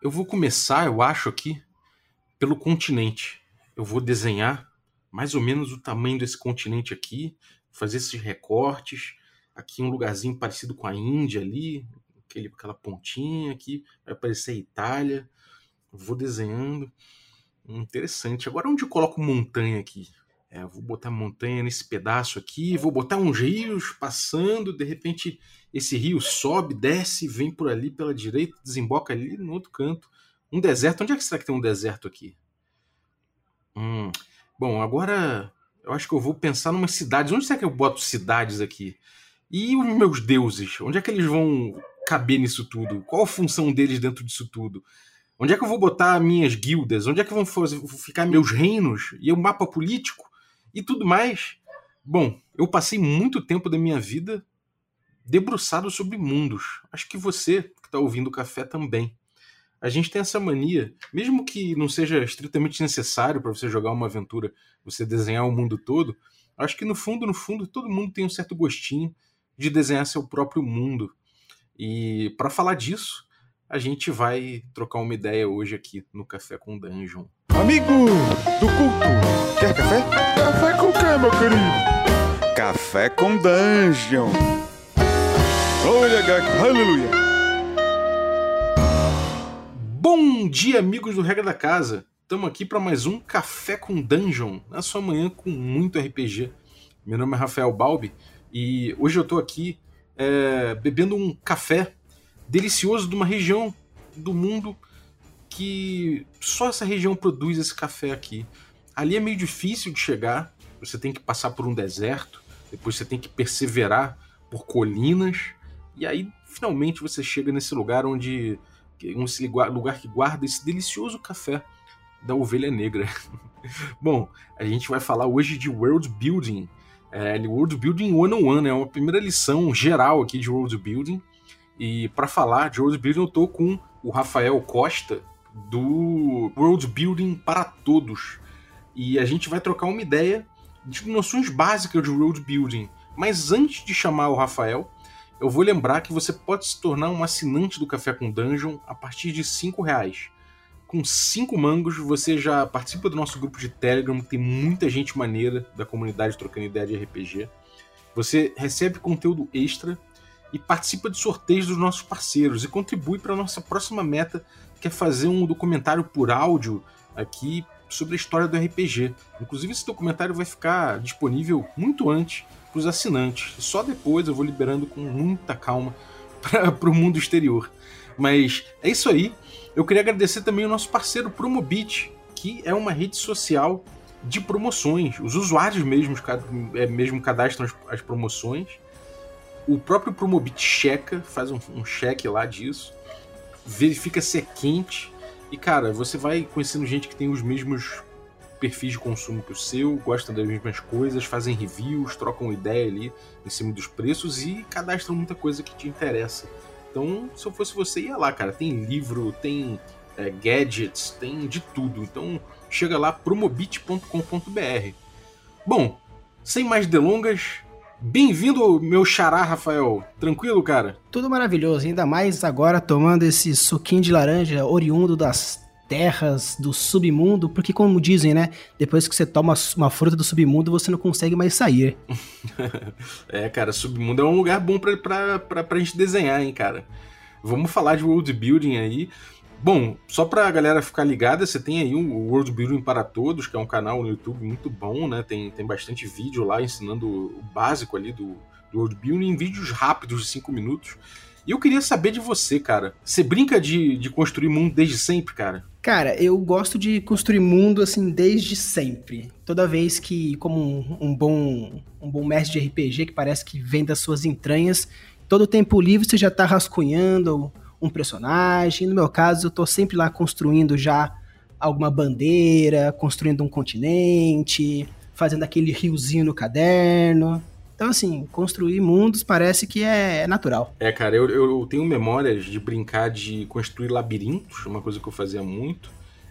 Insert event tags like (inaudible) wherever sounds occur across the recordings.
Eu vou começar, eu acho, aqui pelo continente. Eu vou desenhar mais ou menos o tamanho desse continente aqui, fazer esses recortes. Aqui um lugarzinho parecido com a Índia ali, aquele, aquela pontinha aqui, vai aparecer a Itália. Vou desenhando. Interessante. Agora onde eu coloco montanha aqui? É, vou botar montanha nesse pedaço aqui, vou botar uns rios passando, de repente esse rio sobe, desce, vem por ali pela direita, desemboca ali no outro canto. Um deserto. Onde é que será que tem um deserto aqui? Hum. Bom, agora eu acho que eu vou pensar numa cidades. Onde será que eu boto cidades aqui? E os meus deuses? Onde é que eles vão caber nisso tudo? Qual a função deles dentro disso tudo? Onde é que eu vou botar minhas guildas? Onde é que vão ficar meus reinos? E o mapa político? E tudo mais? Bom, eu passei muito tempo da minha vida debruçado sobre mundos. Acho que você que está ouvindo o café também. A gente tem essa mania, mesmo que não seja estritamente necessário para você jogar uma aventura, você desenhar o mundo todo, acho que no fundo, no fundo, todo mundo tem um certo gostinho de desenhar seu próprio mundo. E para falar disso, a gente vai trocar uma ideia hoje aqui no Café com Dungeon. Amigo do culto, quer café? Café com quê, meu querido? Café com Dungeon. Glória a aleluia. Bom dia, amigos do Regra da Casa. Estamos aqui para mais um Café com Dungeon, na sua manhã com muito RPG. Meu nome é Rafael Balbi e hoje eu estou aqui é, bebendo um café delicioso de uma região do mundo que só essa região produz esse café aqui. Ali é meio difícil de chegar, você tem que passar por um deserto, depois você tem que perseverar por colinas e aí, finalmente, você chega nesse lugar onde. Esse lugar que guarda esse delicioso café da ovelha negra. (laughs) Bom, a gente vai falar hoje de world building. É, world building one on one, é uma primeira lição geral aqui de world building. E para falar de world building, eu tô com o Rafael Costa do World Building para Todos. E a gente vai trocar uma ideia de noções básicas de world building. Mas antes de chamar o Rafael, eu vou lembrar que você pode se tornar um assinante do Café com Dungeon a partir de cinco reais. Com cinco mangos, você já participa do nosso grupo de Telegram, tem muita gente maneira da comunidade trocando ideia de RPG. Você recebe conteúdo extra e participa de sorteios dos nossos parceiros e contribui para a nossa próxima meta, que é fazer um documentário por áudio aqui sobre a história do RPG. Inclusive, esse documentário vai ficar disponível muito antes para os assinantes. Só depois eu vou liberando com muita calma (laughs) para o mundo exterior. Mas é isso aí. Eu queria agradecer também o nosso parceiro Promobit, que é uma rede social de promoções. Os usuários mesmos, é, mesmo cadastram as, as promoções. O próprio Promobit checa, faz um, um cheque lá disso, verifica se é quente. E cara, você vai conhecendo gente que tem os mesmos perfis de consumo que o seu, gostam das mesmas coisas, fazem reviews, trocam ideia ali em cima dos preços e cadastram muita coisa que te interessa. Então, se eu fosse você, ia lá, cara. Tem livro, tem é, gadgets, tem de tudo. Então, chega lá, promobit.com.br. Bom, sem mais delongas, Bem-vindo, meu xará, Rafael. Tranquilo, cara? Tudo maravilhoso, ainda mais agora tomando esse suquinho de laranja oriundo das terras do submundo, porque como dizem, né, depois que você toma uma fruta do submundo, você não consegue mais sair. (laughs) é, cara, submundo é um lugar bom pra, pra, pra, pra gente desenhar, hein, cara. Vamos falar de world building aí. Bom, só pra galera ficar ligada, você tem aí o World Building para Todos, que é um canal no YouTube muito bom, né? Tem, tem bastante vídeo lá ensinando o básico ali do, do World Building, vídeos rápidos de 5 minutos. E eu queria saber de você, cara. Você brinca de, de construir mundo desde sempre, cara? Cara, eu gosto de construir mundo assim desde sempre. Toda vez que, como um, um, bom um bom mestre de RPG que parece que vem das suas entranhas, todo tempo livre você já tá rascunhando um personagem. No meu caso, eu tô sempre lá construindo já alguma bandeira, construindo um continente, fazendo aquele riozinho no caderno. Então, assim, construir mundos parece que é, é natural. É, cara, eu, eu tenho memórias de brincar de construir labirintos, uma coisa que eu fazia muito.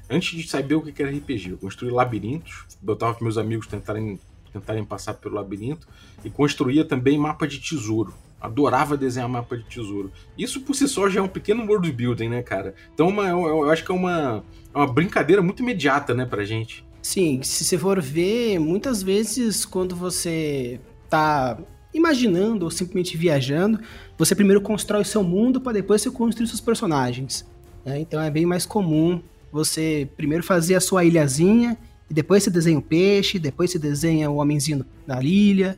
Antes de saber o que era RPG, eu construía labirintos, botava para meus amigos tentarem, tentarem passar pelo labirinto e construía também mapa de tesouro. Adorava desenhar mapa de tesouro. Isso por si só já é um pequeno world building, né, cara? Então uma, eu, eu acho que é uma, é uma brincadeira muito imediata, né, pra gente. Sim, se você for ver, muitas vezes quando você tá imaginando ou simplesmente viajando, você primeiro constrói o seu mundo para depois você construir seus personagens. Né? Então é bem mais comum você primeiro fazer a sua ilhazinha, e depois você desenha o peixe, depois você desenha o homenzinho na ilha.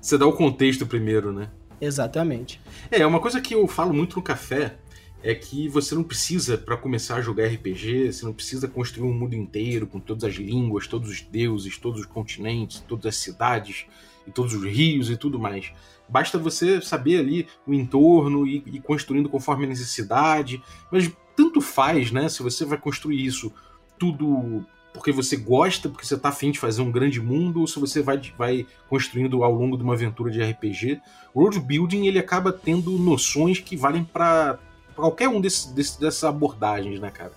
Você dá o contexto primeiro, né? Exatamente. É, uma coisa que eu falo muito no café é que você não precisa, para começar a jogar RPG, você não precisa construir um mundo inteiro com todas as línguas, todos os deuses, todos os continentes, todas as cidades e todos os rios e tudo mais. Basta você saber ali o entorno e ir construindo conforme a necessidade. Mas tanto faz, né? Se você vai construir isso tudo porque você gosta, porque você está afim de fazer um grande mundo, ou se você vai, vai construindo ao longo de uma aventura de RPG. O world building ele acaba tendo noções que valem para qualquer um desse, desse, dessas abordagens, né, cara?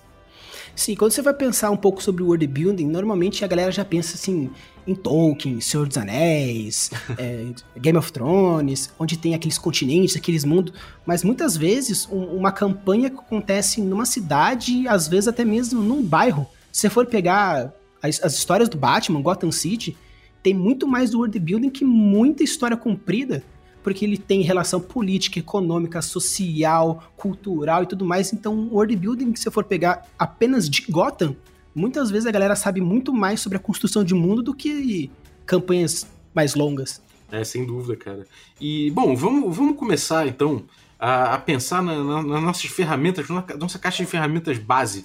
Sim, quando você vai pensar um pouco sobre world building, normalmente a galera já pensa assim em Tolkien, Senhor dos Anéis, é, (laughs) Game of Thrones, onde tem aqueles continentes, aqueles mundos, mas muitas vezes um, uma campanha que acontece numa cidade, às vezes até mesmo num bairro. Se você for pegar as, as histórias do Batman, Gotham City, tem muito mais do world building que muita história comprida porque ele tem relação política, econômica, social, cultural e tudo mais. Então, o world building, se você for pegar apenas de Gotham, muitas vezes a galera sabe muito mais sobre a construção de mundo do que campanhas mais longas. É, sem dúvida, cara. E, bom, vamos, vamos começar então a, a pensar na, na, nas nossas ferramentas, na nossa caixa de ferramentas base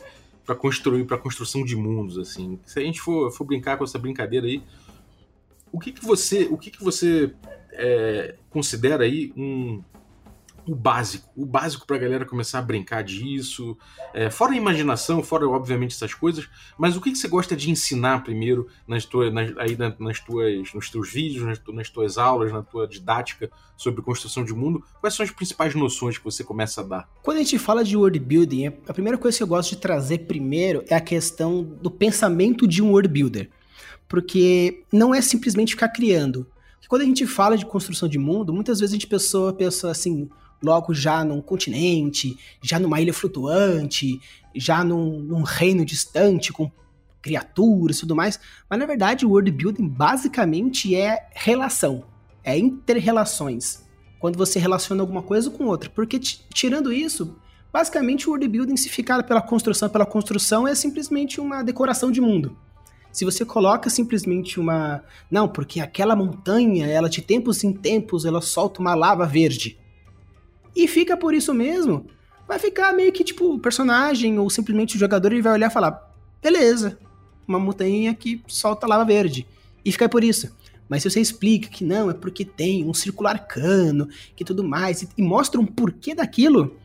para construir, para construção de mundos, assim. Se a gente for, for brincar com essa brincadeira aí, o que que você, o que que você é, considera aí um, o básico, o básico para a galera começar a brincar disso, é, fora a imaginação, fora obviamente essas coisas, mas o que, que você gosta de ensinar primeiro nas tuas, nas, aí nas tuas, nos teus vídeos, nas, nas tuas aulas, na tua didática sobre construção de mundo? Quais são as principais noções que você começa a dar? Quando a gente fala de world building, a primeira coisa que eu gosto de trazer primeiro é a questão do pensamento de um world builder, porque não é simplesmente ficar criando quando a gente fala de construção de mundo, muitas vezes a gente pensa, pensa assim, logo já num continente, já numa ilha flutuante, já num, num reino distante com criaturas e tudo mais. Mas na verdade, o world building basicamente é relação, é interrelações. Quando você relaciona alguma coisa com outra. Porque tirando isso, basicamente o world building, se ficar pela construção pela construção, é simplesmente uma decoração de mundo. Se você coloca simplesmente uma. Não, porque aquela montanha, ela de tempos em tempos, ela solta uma lava verde. E fica por isso mesmo. Vai ficar meio que tipo o personagem ou simplesmente o jogador ele vai olhar e falar: beleza, uma montanha que solta lava verde. E fica por isso. Mas se você explica que não, é porque tem um circular cano, que tudo mais, e mostra um porquê daquilo,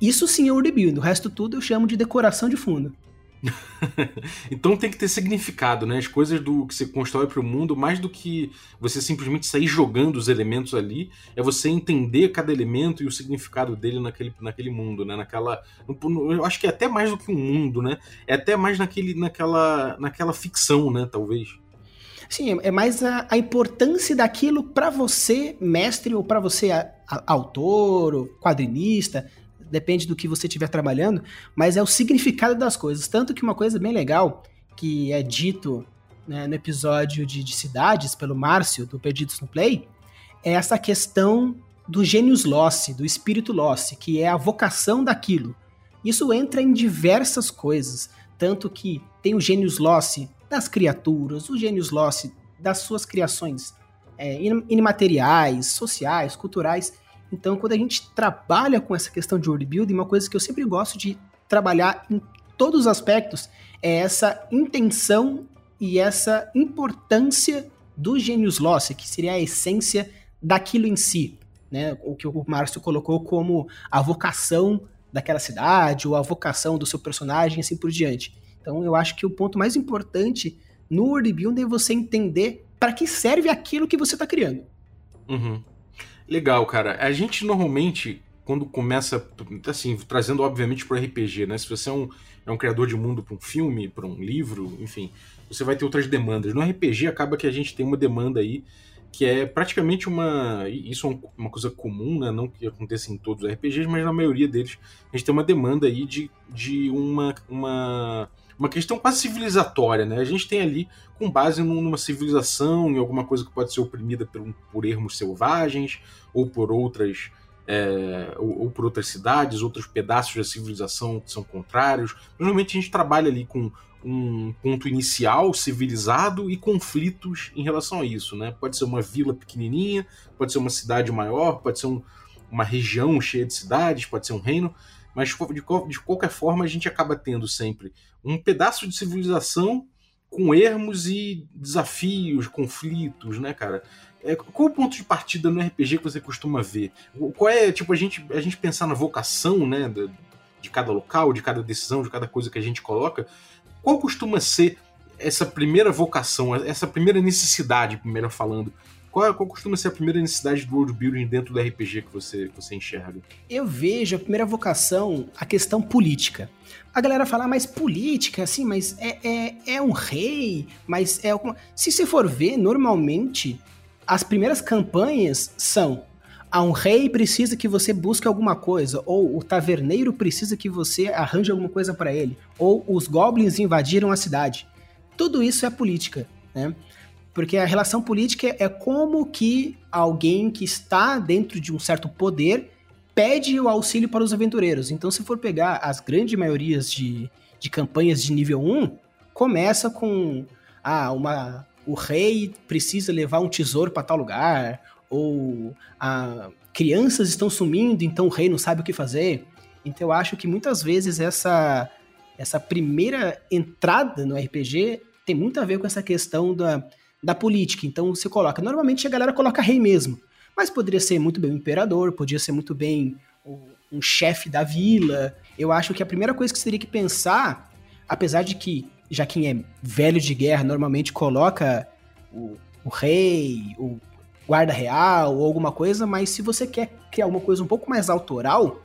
isso sim é o rebuild. O resto tudo eu chamo de decoração de fundo. (laughs) então tem que ter significado, né? As coisas do que você constrói para o mundo, mais do que você simplesmente sair jogando os elementos ali, é você entender cada elemento e o significado dele naquele, naquele mundo, né? Naquela, eu acho que é até mais do que um mundo, né? É até mais naquele, naquela, naquela ficção, né? Talvez. Sim, é mais a, a importância daquilo para você, mestre, ou para você, a, a, autor, ou quadrinista, depende do que você estiver trabalhando, mas é o significado das coisas. Tanto que uma coisa bem legal que é dito né, no episódio de, de, cidades pelo Márcio, do Perdidos no Play, é essa questão do gênios losse, do espírito losse, que é a vocação daquilo. Isso entra em diversas coisas, tanto que tem o gênios losse das criaturas, o gênios losse das suas criações é, imateriais, sociais, culturais, então, quando a gente trabalha com essa questão de world building, uma coisa que eu sempre gosto de trabalhar em todos os aspectos é essa intenção e essa importância do genius loss, que seria a essência daquilo em si, né? O que o Márcio colocou como a vocação daquela cidade ou a vocação do seu personagem, assim por diante. Então, eu acho que o ponto mais importante no world building é você entender para que serve aquilo que você está criando. Uhum. Legal, cara. A gente normalmente, quando começa, assim, trazendo obviamente pro RPG, né? Se você é um, é um criador de mundo para um filme, para um livro, enfim, você vai ter outras demandas. No RPG acaba que a gente tem uma demanda aí que é praticamente uma. Isso é uma coisa comum, né? não que aconteça em todos os RPGs, mas na maioria deles a gente tem uma demanda aí de, de uma, uma, uma questão quase civilizatória. Né? A gente tem ali com base numa civilização, em alguma coisa que pode ser oprimida por, por ermos selvagens ou por outras. É, ou, ou, por outras cidades, outros pedaços da civilização que são contrários. Normalmente a gente trabalha ali com um ponto inicial civilizado e conflitos em relação a isso, né? Pode ser uma vila pequenininha, pode ser uma cidade maior, pode ser um, uma região cheia de cidades, pode ser um reino, mas de, de qualquer forma a gente acaba tendo sempre um pedaço de civilização com ermos e desafios, conflitos, né, cara? É, qual o ponto de partida no RPG que você costuma ver? Qual é, tipo, a gente, a gente pensar na vocação, né, de, de cada local, de cada decisão, de cada coisa que a gente coloca, qual costuma ser essa primeira vocação, essa primeira necessidade, primeiro falando? Qual, qual, costuma ser a primeira necessidade do world building dentro do RPG que você, que você enxerga? Eu vejo a primeira vocação a questão política. A galera fala, ah, mas política, assim, mas é, é, é um rei, mas é alguma. Se você for ver, normalmente, as primeiras campanhas são a um rei precisa que você busque alguma coisa, ou o taverneiro precisa que você arranje alguma coisa para ele, ou os goblins invadiram a cidade. Tudo isso é política, né? Porque a relação política é como que alguém que está dentro de um certo poder pede o auxílio para os aventureiros. Então, se for pegar as grandes maiorias de, de campanhas de nível 1, começa com ah, uma, o rei precisa levar um tesouro para tal lugar, ou a, crianças estão sumindo, então o rei não sabe o que fazer. Então eu acho que muitas vezes essa, essa primeira entrada no RPG tem muito a ver com essa questão da, da política. Então você coloca, normalmente a galera coloca rei mesmo, mas poderia ser muito bem o imperador, podia ser muito bem um chefe da vila. Eu acho que a primeira coisa que você teria que pensar, apesar de que já quem é velho de guerra normalmente coloca o, o rei, o guarda real ou alguma coisa, mas se você quer criar uma coisa um pouco mais autoral,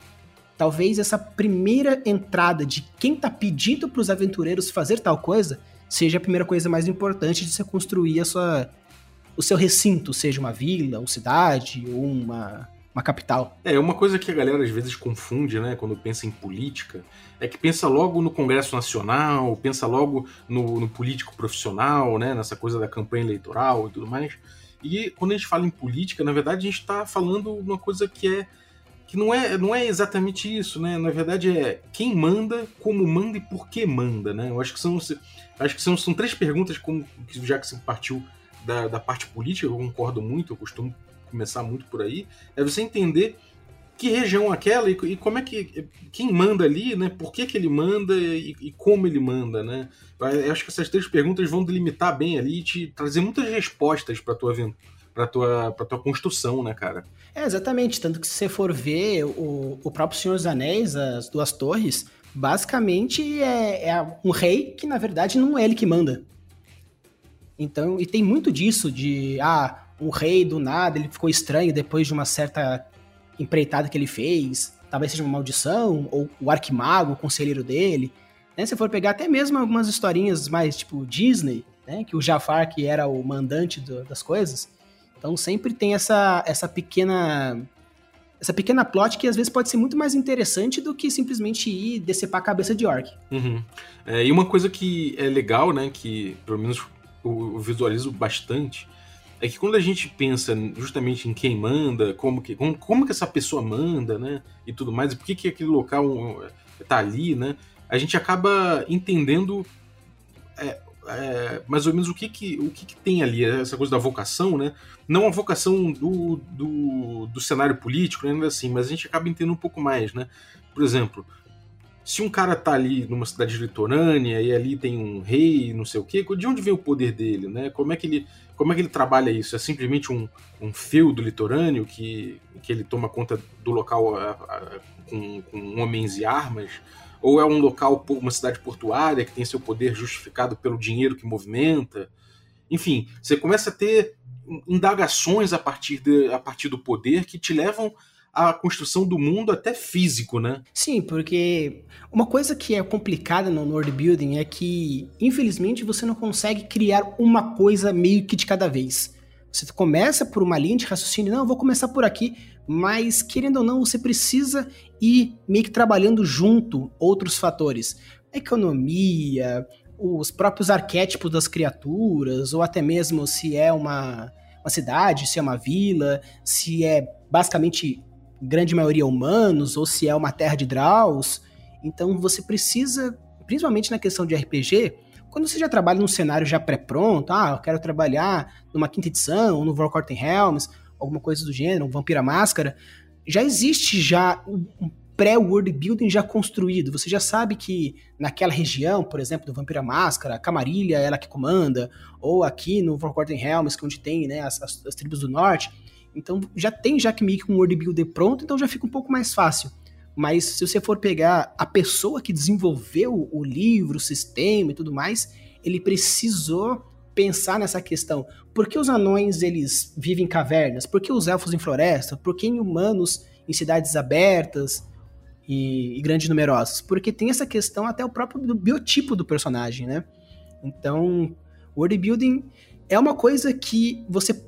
talvez essa primeira entrada de quem tá pedindo para os aventureiros fazer tal coisa seja a primeira coisa mais importante de você construir a sua, o seu recinto, seja uma vila, uma cidade ou uma, uma capital. É, uma coisa que a galera às vezes confunde, né, quando pensa em política, é que pensa logo no Congresso Nacional, pensa logo no, no político profissional, né, nessa coisa da campanha eleitoral e tudo mais. E quando a gente fala em política, na verdade a gente está falando uma coisa que é que não é, não é exatamente isso, né? Na verdade é quem manda, como manda e por que manda, né? Eu acho que são acho que são, são três perguntas como já que você partiu da, da parte política, eu concordo muito, eu costumo começar muito por aí, é você entender que região aquela e, e, como é que quem manda ali, né? Por que, que ele manda e, e, como ele manda, né? Eu acho que essas três perguntas vão delimitar bem ali e te trazer muitas respostas para tua para tua para tua construção, né, cara? É exatamente, tanto que se você for ver o, o próprio Senhor dos Anéis, as duas torres, basicamente é, é um rei que na verdade não é ele que manda. Então, e tem muito disso de ah, um rei do nada, ele ficou estranho depois de uma certa empreitada que ele fez, talvez seja uma maldição, ou o arquimago, o conselheiro dele. Né? Se for pegar até mesmo algumas historinhas mais tipo Disney, né? que o Jafar que era o mandante do, das coisas. Então sempre tem essa, essa pequena essa pequena plot que às vezes pode ser muito mais interessante do que simplesmente ir decepar a cabeça de orc. Uhum. É, e uma coisa que é legal, né, que pelo menos eu visualizo bastante, é que quando a gente pensa justamente em quem manda, como que, como, como que essa pessoa manda, né? E tudo mais, e por que, que aquele local tá ali, né? A gente acaba entendendo é, é, mais ou menos o que que, o que que tem ali, essa coisa da vocação, né? Não a vocação do, do, do cenário político, né? assim, mas a gente acaba entendendo um pouco mais, né? Por exemplo, se um cara tá ali numa cidade litorânea e ali tem um rei, não sei o quê, de onde vem o poder dele, né? Como é que ele, como é que ele trabalha isso? É simplesmente um, um feudo litorâneo que, que ele toma conta do local a, a, com, com homens e armas? Ou é um local, uma cidade portuária que tem seu poder justificado pelo dinheiro que movimenta? Enfim, você começa a ter indagações a partir, de, a partir do poder que te levam a construção do mundo até físico, né? Sim, porque uma coisa que é complicada no world building é que, infelizmente, você não consegue criar uma coisa meio que de cada vez. Você começa por uma linha de raciocínio, não, eu vou começar por aqui, mas querendo ou não, você precisa ir meio que trabalhando junto outros fatores. A economia, os próprios arquétipos das criaturas, ou até mesmo se é uma, uma cidade, se é uma vila, se é basicamente grande maioria humanos, ou se é uma terra de draus. Então você precisa, principalmente na questão de RPG, quando você já trabalha num cenário já pré-pronto, ah, eu quero trabalhar numa quinta edição, ou no Forgotten Realms, alguma coisa do gênero, um Vampira Máscara, já existe já um pré-world building já construído. Você já sabe que naquela região, por exemplo, do Vampira Máscara, a Camarilha é ela que comanda, ou aqui no Forgotten Realms, que é onde tem né, as, as, as, tribos do norte. Então já tem já que meio que um world builder pronto, então já fica um pouco mais fácil. Mas se você for pegar a pessoa que desenvolveu o livro, o sistema e tudo mais, ele precisou pensar nessa questão. Por que os anões eles vivem em cavernas? Por que os elfos em floresta? Por que humanos em cidades abertas e, e grandes numerosas? Porque tem essa questão até o próprio do biotipo do personagem, né? Então, world building é uma coisa que você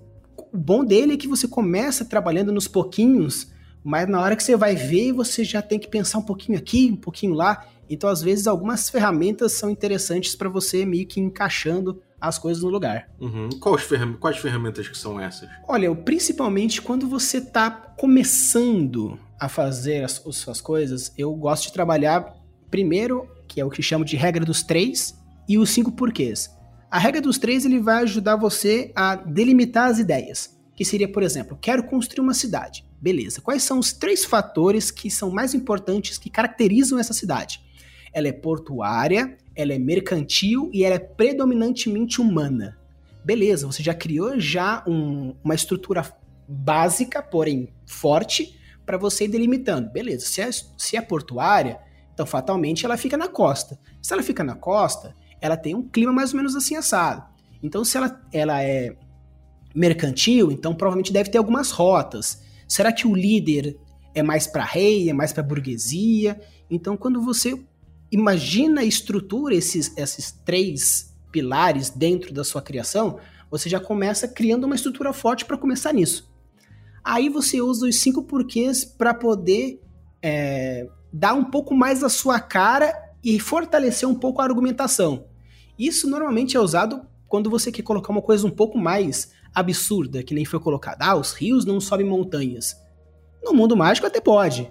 o bom dele é que você começa trabalhando nos pouquinhos mas na hora que você vai ver, você já tem que pensar um pouquinho aqui, um pouquinho lá. Então, às vezes, algumas ferramentas são interessantes para você meio que encaixando as coisas no lugar. Uhum. Quais, ferram quais ferramentas que são essas? Olha, principalmente quando você está começando a fazer as, as suas coisas, eu gosto de trabalhar primeiro, que é o que chamo de regra dos três, e os cinco porquês. A regra dos três ele vai ajudar você a delimitar as ideias. Que seria, por exemplo, quero construir uma cidade. Beleza. Quais são os três fatores que são mais importantes que caracterizam essa cidade? Ela é portuária, ela é mercantil e ela é predominantemente humana. Beleza, você já criou já um, uma estrutura básica, porém forte, para você ir delimitando. Beleza, se é, se é portuária, então fatalmente ela fica na costa. Se ela fica na costa, ela tem um clima mais ou menos assim assado. Então, se ela, ela é mercantil, então provavelmente deve ter algumas rotas. Será que o líder é mais para rei, é mais para burguesia? Então, quando você imagina e estrutura esses, esses três pilares dentro da sua criação, você já começa criando uma estrutura forte para começar nisso. Aí você usa os cinco porquês para poder é, dar um pouco mais a sua cara e fortalecer um pouco a argumentação. Isso normalmente é usado quando você quer colocar uma coisa um pouco mais absurda, que nem foi colocada. Ah, os rios não sobem montanhas. No mundo mágico até pode.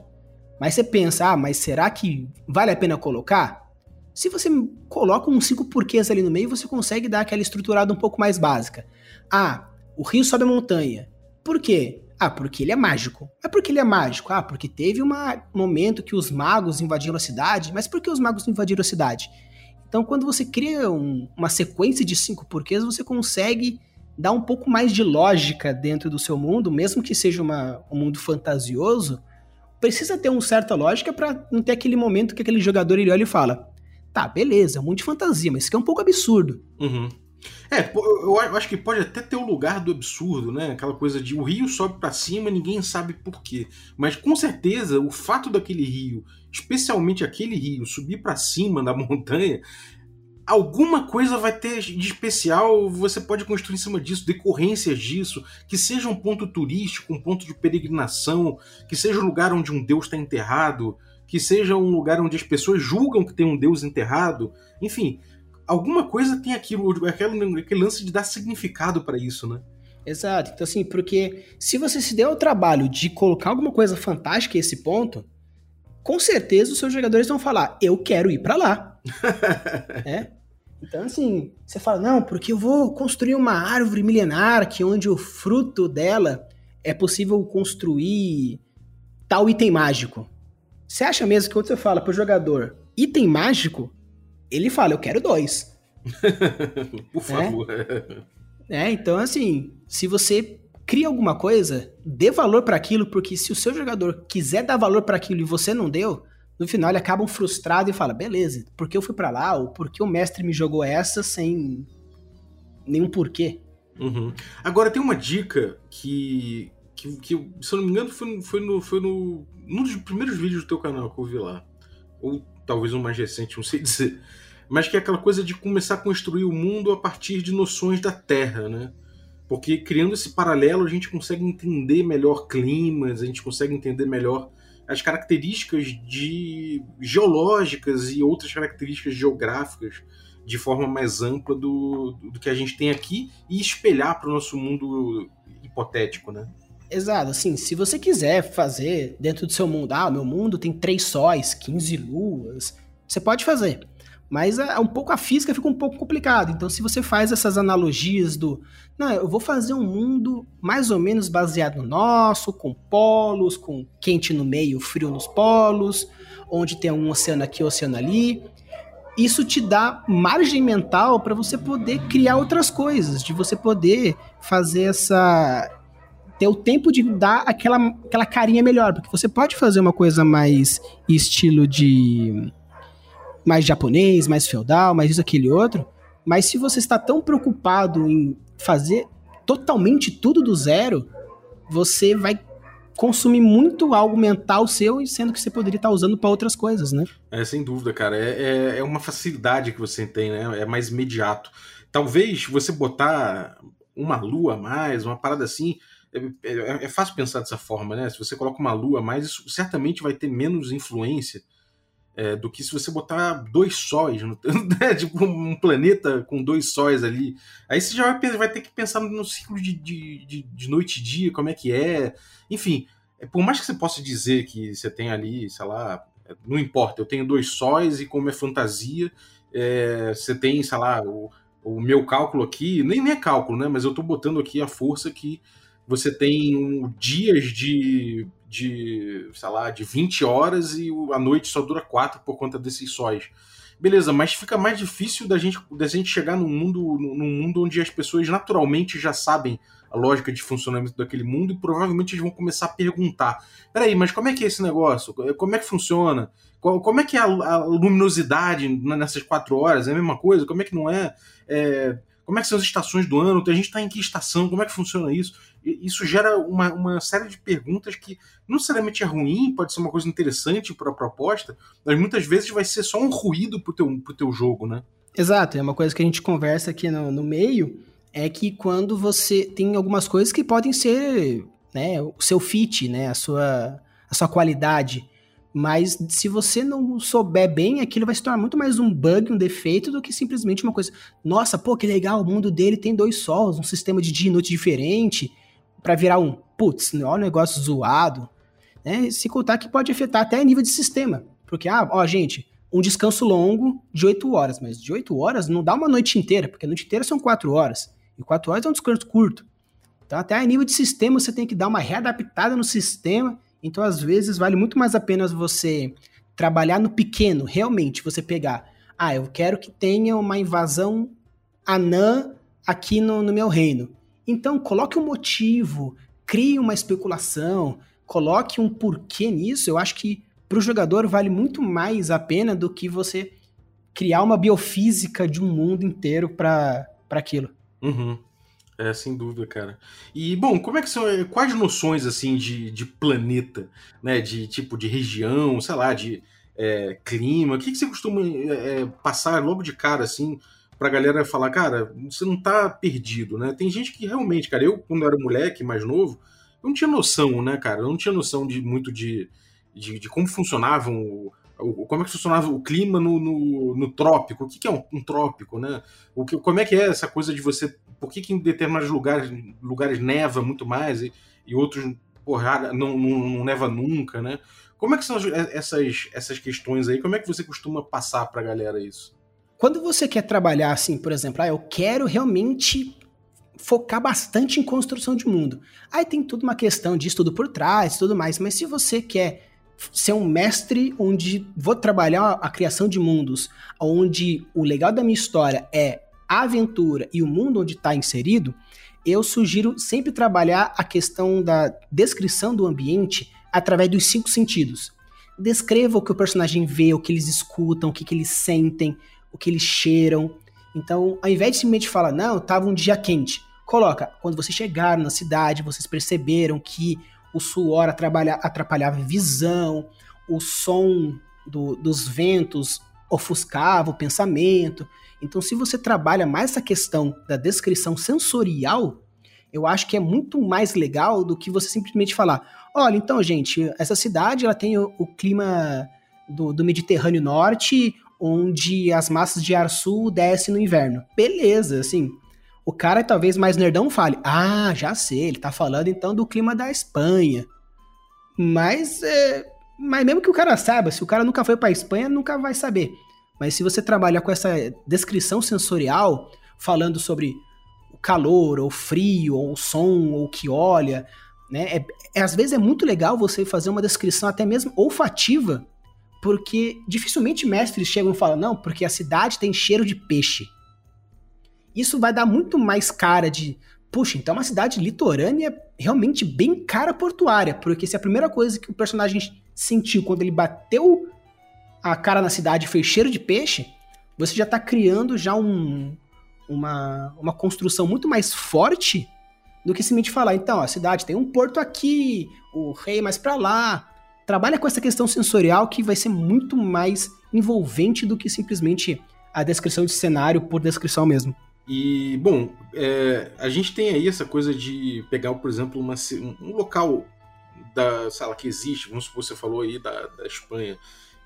Mas você pensa, ah, mas será que vale a pena colocar? Se você coloca uns cinco porquês ali no meio, você consegue dar aquela estruturada um pouco mais básica. Ah, o rio sobe a montanha. Por quê? Ah, porque ele é mágico. É porque ele é mágico. Ah, porque teve um momento que os magos invadiram a cidade. Mas por que os magos invadiram a cidade? Então, quando você cria um, uma sequência de cinco porquês, você consegue dar um pouco mais de lógica dentro do seu mundo, mesmo que seja uma, um mundo fantasioso, precisa ter uma certa lógica para não ter aquele momento que aquele jogador ele olha e fala: tá, beleza, é de fantasia, mas isso aqui é um pouco absurdo. Uhum. É, eu acho que pode até ter o lugar do absurdo, né? Aquela coisa de o rio sobe para cima, ninguém sabe por quê. Mas com certeza o fato daquele rio, especialmente aquele rio, subir para cima da (laughs) montanha, alguma coisa vai ter de especial, você pode construir em cima disso, decorrências disso, que seja um ponto turístico, um ponto de peregrinação, que seja um lugar onde um deus está enterrado, que seja um lugar onde as pessoas julgam que tem um deus enterrado, enfim, alguma coisa tem aquilo, aquele, aquele lance de dar significado para isso, né? Exato, então assim, porque se você se deu o trabalho de colocar alguma coisa fantástica a esse ponto, com certeza os seus jogadores vão falar: eu quero ir para lá. É? Então, assim, você fala, não, porque eu vou construir uma árvore milenar que onde o fruto dela é possível construir tal item mágico. Você acha mesmo que quando você fala pro jogador item mágico, ele fala, eu quero dois. (laughs) Por favor. É? é, então assim, se você cria alguma coisa, dê valor para aquilo, porque se o seu jogador quiser dar valor para aquilo e você não deu, no final ele acaba frustrado e fala, beleza, por que eu fui para lá? Ou por que o mestre me jogou essa sem nenhum porquê? Uhum. Agora tem uma dica que, que, que, se eu não me engano, foi, foi, no, foi no, num dos primeiros vídeos do teu canal que eu vi lá. Ou talvez um mais recente, não sei (laughs) dizer. Mas que é aquela coisa de começar a construir o mundo a partir de noções da Terra, né? porque criando esse paralelo a gente consegue entender melhor climas, a gente consegue entender melhor as características de geológicas e outras características geográficas de forma mais ampla do, do que a gente tem aqui e espelhar para o nosso mundo hipotético, né? Exato, assim, se você quiser fazer dentro do seu mundo, ah, meu mundo tem três sóis, 15 luas, você pode fazer. Mas é, um pouco a física fica um pouco complicado. Então, se você faz essas analogias do, não, eu vou fazer um mundo mais ou menos baseado no nosso, com polos, com quente no meio, frio nos polos, onde tem um oceano aqui, um oceano ali. Isso te dá margem mental para você poder criar outras coisas, de você poder fazer essa ter o tempo de dar aquela, aquela carinha melhor, porque você pode fazer uma coisa mais estilo de mais japonês, mais feudal, mais isso, aquele outro. Mas se você está tão preocupado em fazer totalmente tudo do zero, você vai consumir muito algo mental seu, sendo que você poderia estar usando para outras coisas, né? É, sem dúvida, cara. É, é, é, uma facilidade que você tem, né? É mais imediato. Talvez você botar uma lua a mais, uma parada assim. É, é, é fácil pensar dessa forma, né? Se você coloca uma lua a mais, isso certamente vai ter menos influência é, do que se você botar dois sóis, no, (laughs) né? tipo um planeta com dois sóis ali. Aí você já vai, vai ter que pensar no ciclo de, de, de, noite e dia, como é que é. Enfim, é, por mais que você possa dizer que você tem ali, sei lá, é, não importa, eu tenho dois sóis e como é fantasia, é, você tem, sei lá, o, o meu cálculo aqui, nem, nem é cálculo, né? Mas eu estou botando aqui a força que você tem dias de de, sei lá, de 20 horas e a noite só dura 4 por conta desses sóis. Beleza, mas fica mais difícil da gente, da gente chegar num mundo, num mundo onde as pessoas naturalmente já sabem a lógica de funcionamento daquele mundo e provavelmente eles vão começar a perguntar: peraí, mas como é que é esse negócio? Como é que funciona? Como é que é a, luminosidade nessas quatro horas? É a mesma coisa? Como é que não é? é como é que são as estações do ano? A gente está em que estação? Como é que funciona isso? Isso gera uma, uma série de perguntas que não necessariamente é ruim, pode ser uma coisa interessante para a proposta, mas muitas vezes vai ser só um ruído para o teu, pro teu jogo, né? Exato, é uma coisa que a gente conversa aqui no, no meio, é que quando você tem algumas coisas que podem ser né, o seu fit, né, a sua, a sua qualidade, mas se você não souber bem, aquilo vai se tornar muito mais um bug, um defeito, do que simplesmente uma coisa. Nossa, pô, que legal, o mundo dele tem dois sols, um sistema de dia e noite diferente, para virar um, putz, olha o negócio zoado. Né? Se contar que pode afetar até nível de sistema. Porque, ah, ó, gente, um descanso longo de 8 horas, mas de 8 horas não dá uma noite inteira, porque a noite inteira são 4 horas. E 4 horas é um descanso curto. Então, até a nível de sistema, você tem que dar uma readaptada no sistema então, às vezes, vale muito mais a pena você trabalhar no pequeno, realmente, você pegar, ah, eu quero que tenha uma invasão anã aqui no, no meu reino. Então, coloque um motivo, crie uma especulação, coloque um porquê nisso. Eu acho que para o jogador vale muito mais a pena do que você criar uma biofísica de um mundo inteiro para aquilo. Uhum. É, sem dúvida, cara. E, bom, como é que são. Eh, quais noções, assim, de, de planeta, né? De tipo de região, sei lá, de é, clima? O que, que você costuma é, passar logo de cara, assim, pra galera falar, cara, você não tá perdido, né? Tem gente que realmente, cara, eu, quando era moleque, mais novo, eu não tinha noção, né, cara? Eu não tinha noção de muito de, de, de como funcionavam como é que funcionava o clima no, no, no trópico? O que, que é um, um, trópico, né? O que, como é que é essa coisa de você... Por que, que em determinados lugares, lugares neva muito mais e, e outros porra, não, não, não, neva nunca, né? Como é que são essas, essas questões aí? Como é que você costuma passar pra galera isso? Quando você quer trabalhar assim, por exemplo, ah, eu quero realmente focar bastante em construção de mundo. Aí tem tudo uma questão de estudo por trás, tudo mais, mas se você quer ser um mestre onde vou trabalhar a criação de mundos, onde o legal da minha história é a aventura e o mundo onde está inserido, eu sugiro sempre trabalhar a questão da descrição do ambiente através dos cinco sentidos. Descreva o que o personagem vê, o que eles escutam, o que, que eles sentem, o que eles cheiram. Então, ao invés de simplesmente falar, não, estava um dia quente, coloca, quando vocês chegaram na cidade, vocês perceberam que o suor atrapalhava a visão, o som do, dos ventos ofuscava o pensamento. Então, se você trabalha mais essa questão da descrição sensorial, Eu acho que é muito mais legal do que você simplesmente falar: olha, então, gente, essa cidade ela tem o, o clima do, do Mediterrâneo Norte, onde as massas de ar sul descem no inverno. Beleza, assim. O cara talvez mais nerdão fale: Ah, já sei, ele tá falando então do clima da Espanha. Mas, é, mas mesmo que o cara saiba, se o cara nunca foi pra Espanha, nunca vai saber. Mas se você trabalhar com essa descrição sensorial, falando sobre o calor, ou frio, ou o som, ou o que olha, né? É, é, às vezes é muito legal você fazer uma descrição até mesmo olfativa, porque dificilmente mestres chegam e falam, não, porque a cidade tem cheiro de peixe. Isso vai dar muito mais cara de, puxa, então é uma cidade litorânea realmente bem cara portuária, porque se a primeira coisa que o personagem sentiu quando ele bateu a cara na cidade foi cheiro de peixe, você já está criando já um, uma, uma construção muito mais forte do que simplesmente falar, então, a cidade tem um porto aqui, o rei mais para lá. Trabalha com essa questão sensorial que vai ser muito mais envolvente do que simplesmente a descrição de cenário por descrição mesmo. E, bom, é, a gente tem aí essa coisa de pegar, por exemplo, uma, um local da sala que existe, vamos supor, você falou aí da, da Espanha,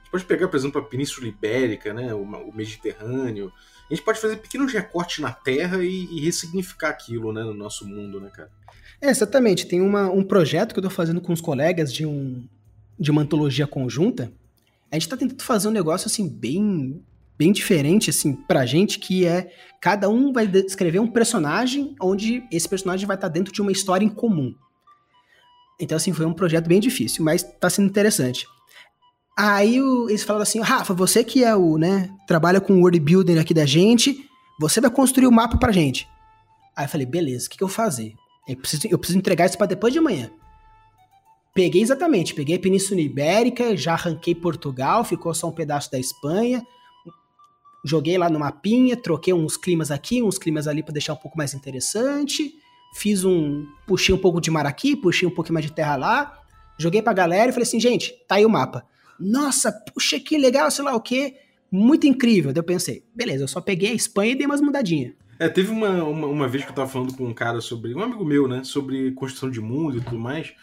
gente pode pegar, por exemplo, a Península Ibérica, né, o, o Mediterrâneo. A gente pode fazer pequenos recortes na Terra e, e ressignificar aquilo né, no nosso mundo, né, cara? É, exatamente. Tem uma, um projeto que eu estou fazendo com os colegas de, um, de uma antologia conjunta. A gente está tentando fazer um negócio assim bem bem diferente assim pra gente, que é cada um vai escrever um personagem onde esse personagem vai estar tá dentro de uma história em comum. Então assim, foi um projeto bem difícil, mas está sendo interessante. Aí o, eles falaram assim, Rafa, você que é o, né, trabalha com o world building aqui da gente, você vai construir o mapa pra gente. Aí eu falei, beleza, o que, que eu vou fazer? Eu preciso, eu preciso entregar isso para depois de amanhã. Peguei exatamente, peguei a Península Ibérica, já arranquei Portugal, ficou só um pedaço da Espanha, joguei lá no mapinha, troquei uns climas aqui, uns climas ali para deixar um pouco mais interessante, fiz um, puxei um pouco de mar aqui, puxei um pouquinho mais de terra lá, joguei pra galera e falei assim, gente, tá aí o mapa. Nossa, puxa que legal, sei lá o quê, muito incrível. Daí eu pensei, beleza, eu só peguei a Espanha e dei umas mudadinhas. É, teve uma, uma, uma, vez que eu tava falando com um cara sobre, um amigo meu, né, sobre construção de mundo e tudo mais,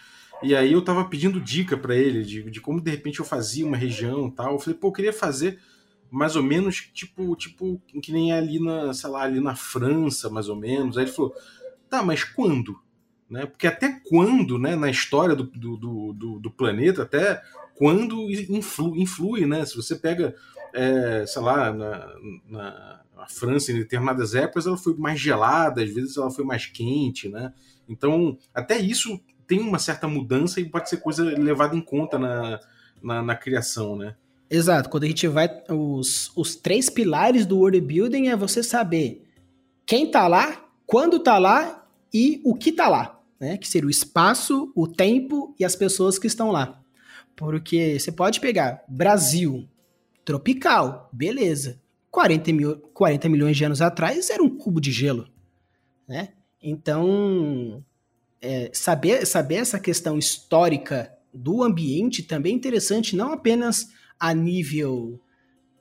e aí eu tava pedindo dica para ele de, de como de repente eu fazia uma região e tal. Eu falei, pô, eu queria fazer mais ou menos tipo, tipo que nem ali na, sei lá, ali na França, mais ou menos. Aí ele falou, tá, mas quando? Né? Porque até quando, né, na história do, do, do, do planeta, até quando influi, influi né? Se você pega, é, sei lá, na, na, França em determinadas épocas ela foi mais gelada, às vezes ela foi mais quente, né? Então, até isso tem uma certa mudança e pode ser coisa levada em conta na, na, na criação, né? Exato. Quando a gente vai. Os, os três pilares do world building é você saber quem tá lá, quando tá lá e o que tá lá. Né? Que seria o espaço, o tempo e as pessoas que estão lá. Porque você pode pegar Brasil, tropical, beleza. 40, mil, 40 milhões de anos atrás era um cubo de gelo, né? Então, é, saber, saber essa questão histórica do ambiente também é interessante, não apenas a nível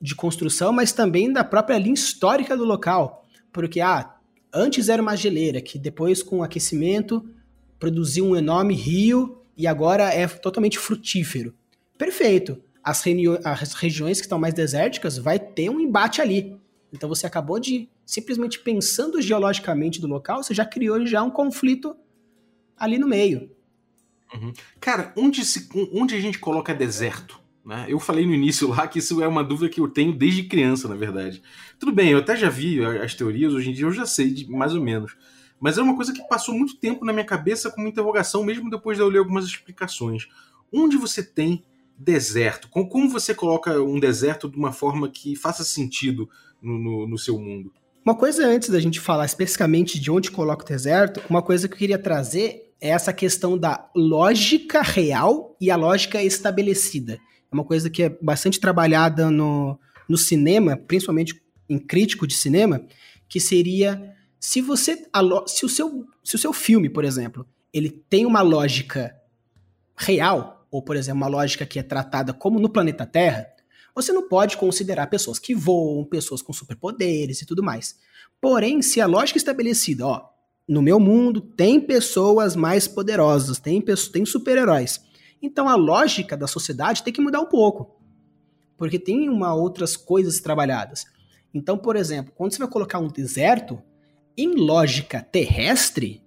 de construção, mas também da própria linha histórica do local. Porque, ah, antes era uma geleira, que depois, com o aquecimento, produziu um enorme rio e agora é totalmente frutífero. Perfeito. As, as regiões que estão mais desérticas vai ter um embate ali. Então você acabou de simplesmente pensando geologicamente do local, você já criou já um conflito ali no meio. Uhum. Cara, onde, se, onde a gente coloca deserto? Né? Eu falei no início lá que isso é uma dúvida que eu tenho desde criança, na verdade. Tudo bem, eu até já vi as teorias, hoje em dia eu já sei de, mais ou menos. Mas é uma coisa que passou muito tempo na minha cabeça como interrogação, mesmo depois de eu ler algumas explicações. Onde você tem deserto? Como você coloca um deserto de uma forma que faça sentido no, no, no seu mundo? Uma coisa antes da gente falar especificamente de onde coloca o deserto, uma coisa que eu queria trazer é essa questão da lógica real e a lógica estabelecida. É uma coisa que é bastante trabalhada no, no cinema, principalmente em crítico de cinema, que seria se você se o seu se o seu filme, por exemplo, ele tem uma lógica real, ou por exemplo, uma lógica que é tratada como no planeta Terra, você não pode considerar pessoas que voam, pessoas com superpoderes e tudo mais. Porém, se a lógica estabelecida, ó, no meu mundo tem pessoas mais poderosas, tem, tem super-heróis. Então a lógica da sociedade tem que mudar um pouco. Porque tem uma outras coisas trabalhadas. Então, por exemplo, quando você vai colocar um deserto, em lógica terrestre,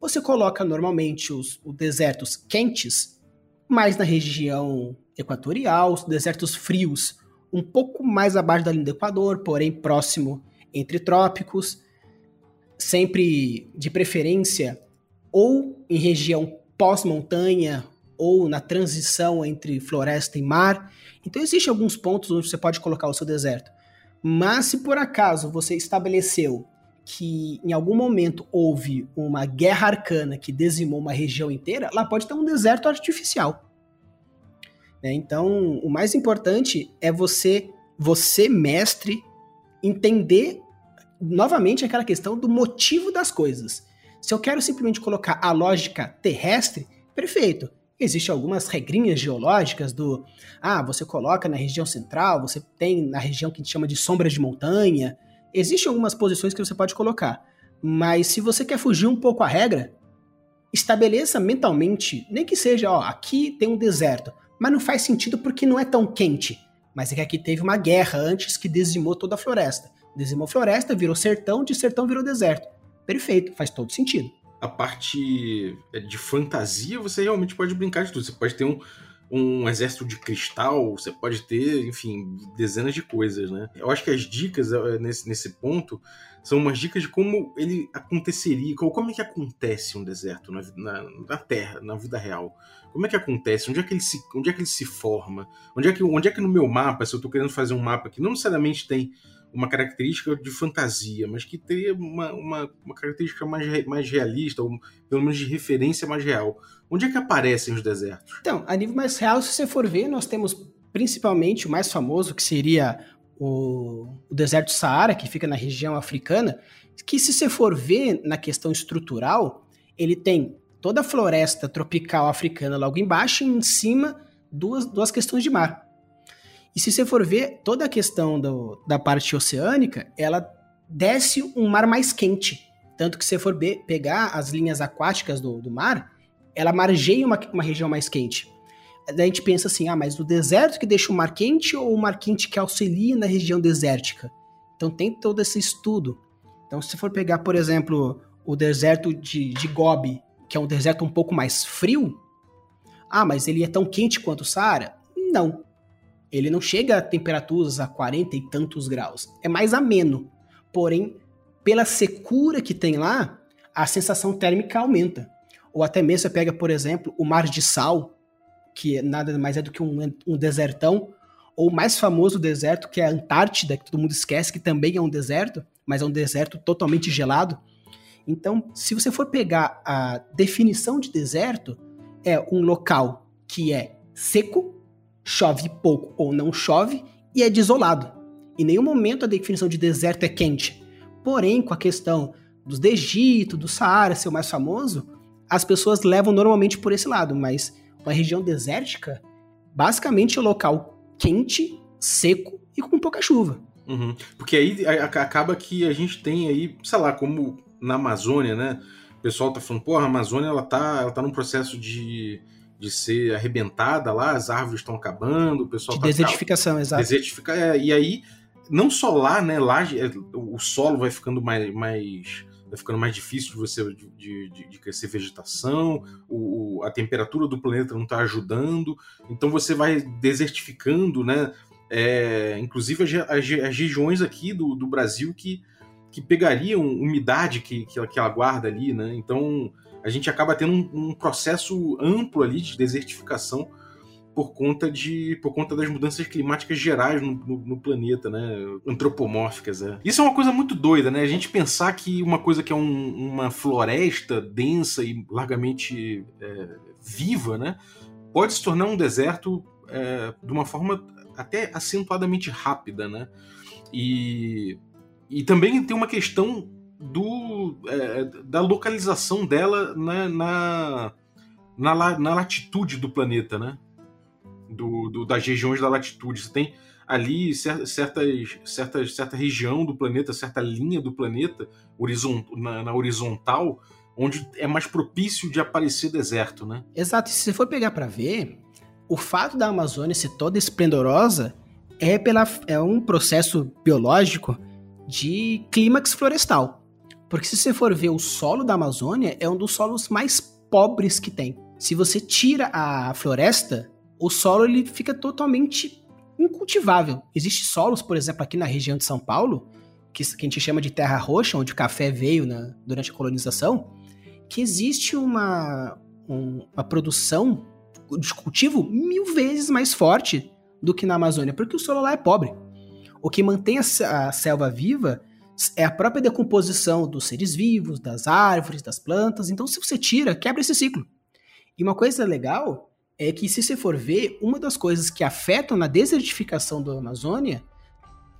você coloca normalmente os, os desertos quentes mais na região equatorial, os desertos frios um pouco mais abaixo da linha do Equador, porém próximo entre trópicos, sempre de preferência ou em região pós-montanha ou na transição entre floresta e mar. Então existem alguns pontos onde você pode colocar o seu deserto. Mas se por acaso você estabeleceu que em algum momento houve uma guerra arcana que dizimou uma região inteira, lá pode ter um deserto artificial. Né? Então, o mais importante é você, você mestre, entender novamente aquela questão do motivo das coisas. Se eu quero simplesmente colocar a lógica terrestre, perfeito. Existem algumas regrinhas geológicas do ah, você coloca na região central, você tem na região que a gente chama de sombra de montanha, Existem algumas posições que você pode colocar, mas se você quer fugir um pouco à regra, estabeleça mentalmente, nem que seja, ó, aqui tem um deserto, mas não faz sentido porque não é tão quente. Mas é que aqui teve uma guerra antes que dizimou toda a floresta. Dizimou floresta, virou sertão, de sertão virou deserto. Perfeito, faz todo sentido. A parte é, de fantasia, você realmente pode brincar de tudo. Você pode ter um, um exército de cristal, você pode ter, enfim, dezenas de coisas, né? Eu acho que as dicas eh, nesse, nesse ponto são umas dicas de como ele aconteceria, como é que acontece um deserto na, na, na, Terra, na vida real. Como é que acontece? Onde é que ele se, onde é que ele se forma? Onde é que, onde é que no meu mapa, se eu estou querendo fazer um mapa que não necessariamente tem uma característica de fantasia, mas que teria uma, uma, uma característica mais, mais realista, ou pelo menos de referência mais real. Onde é que aparecem os desertos? Então, a nível mais real, se você for ver, nós temos principalmente o mais famoso, que seria o, o deserto Saara, que fica na região africana, que se você for ver na questão estrutural, ele tem toda a floresta tropical africana logo embaixo e em cima duas, duas questões de mar. E se você for ver, toda a questão do, da parte oceânica, ela desce um mar mais quente. Tanto que se você for be, pegar as linhas aquáticas do, do mar, ela margeia uma, uma região mais quente. Daí a gente pensa assim, ah, mas o deserto que deixa o mar quente ou o mar quente que auxilia na região desértica? Então tem todo esse estudo. Então se for pegar, por exemplo, o deserto de, de Gobi, que é um deserto um pouco mais frio, ah, mas ele é tão quente quanto o Saara? Não. Ele não chega a temperaturas a 40 e tantos graus. É mais ameno. Porém, pela secura que tem lá, a sensação térmica aumenta. Ou até mesmo você pega, por exemplo, o Mar de Sal, que nada mais é do que um, um desertão, ou o mais famoso deserto, que é a Antártida, que todo mundo esquece que também é um deserto, mas é um deserto totalmente gelado. Então, se você for pegar a definição de deserto, é um local que é seco, chove pouco ou não chove e é desolado. Em nenhum momento a definição de deserto é quente. Porém, com a questão dos do Egito, do Saara ser o mais famoso, as pessoas levam normalmente por esse lado, mas uma região desértica, basicamente é um local quente, seco e com pouca chuva. Uhum. Porque aí acaba que a gente tem aí, sei lá, como na Amazônia, né? O pessoal tá falando, porra, a Amazônia ela tá, ela tá num processo de, de ser arrebentada lá, as árvores estão acabando, o pessoal de tá desertificação, exato. Desertificar, é, e aí não só lá, né? Lá é, o solo vai ficando mais, mais vai ficando mais difícil de você de, de, de crescer vegetação, o, a temperatura do planeta não está ajudando, então você vai desertificando, né? É, inclusive as, as, as, regiões aqui do, do Brasil que, que pegariam umidade que, que, ela, que ela guarda ali, né? Então a gente acaba tendo um, um processo amplo ali de desertificação por conta de por conta das mudanças climáticas gerais no, no, no planeta, né? Antropomórficas. É. Isso é uma coisa muito doida, né? A gente pensar que uma coisa que é um, uma floresta densa e largamente é, viva, né? Pode se tornar um deserto é, de uma forma até acentuadamente rápida, né? E, e também tem uma questão do, é, da localização dela na, na, na, na latitude do planeta, né? do, do, das regiões da latitude. Você tem ali certas, certas, certa região do planeta, certa linha do planeta, horizont, na, na horizontal, onde é mais propício de aparecer deserto, né? Exato. E se você for pegar para ver, o fato da Amazônia ser toda esplendorosa é, pela, é um processo biológico de clímax florestal. Porque se você for ver o solo da Amazônia, é um dos solos mais pobres que tem. Se você tira a floresta, o solo ele fica totalmente incultivável. Existem solos, por exemplo, aqui na região de São Paulo, que, que a gente chama de terra roxa, onde o café veio na, durante a colonização, que existe uma, um, uma produção de cultivo mil vezes mais forte do que na Amazônia, porque o solo lá é pobre. O que mantém a, a selva viva é a própria decomposição dos seres vivos, das árvores, das plantas. Então, se você tira, quebra esse ciclo. E uma coisa legal é que, se você for ver, uma das coisas que afetam na desertificação da Amazônia,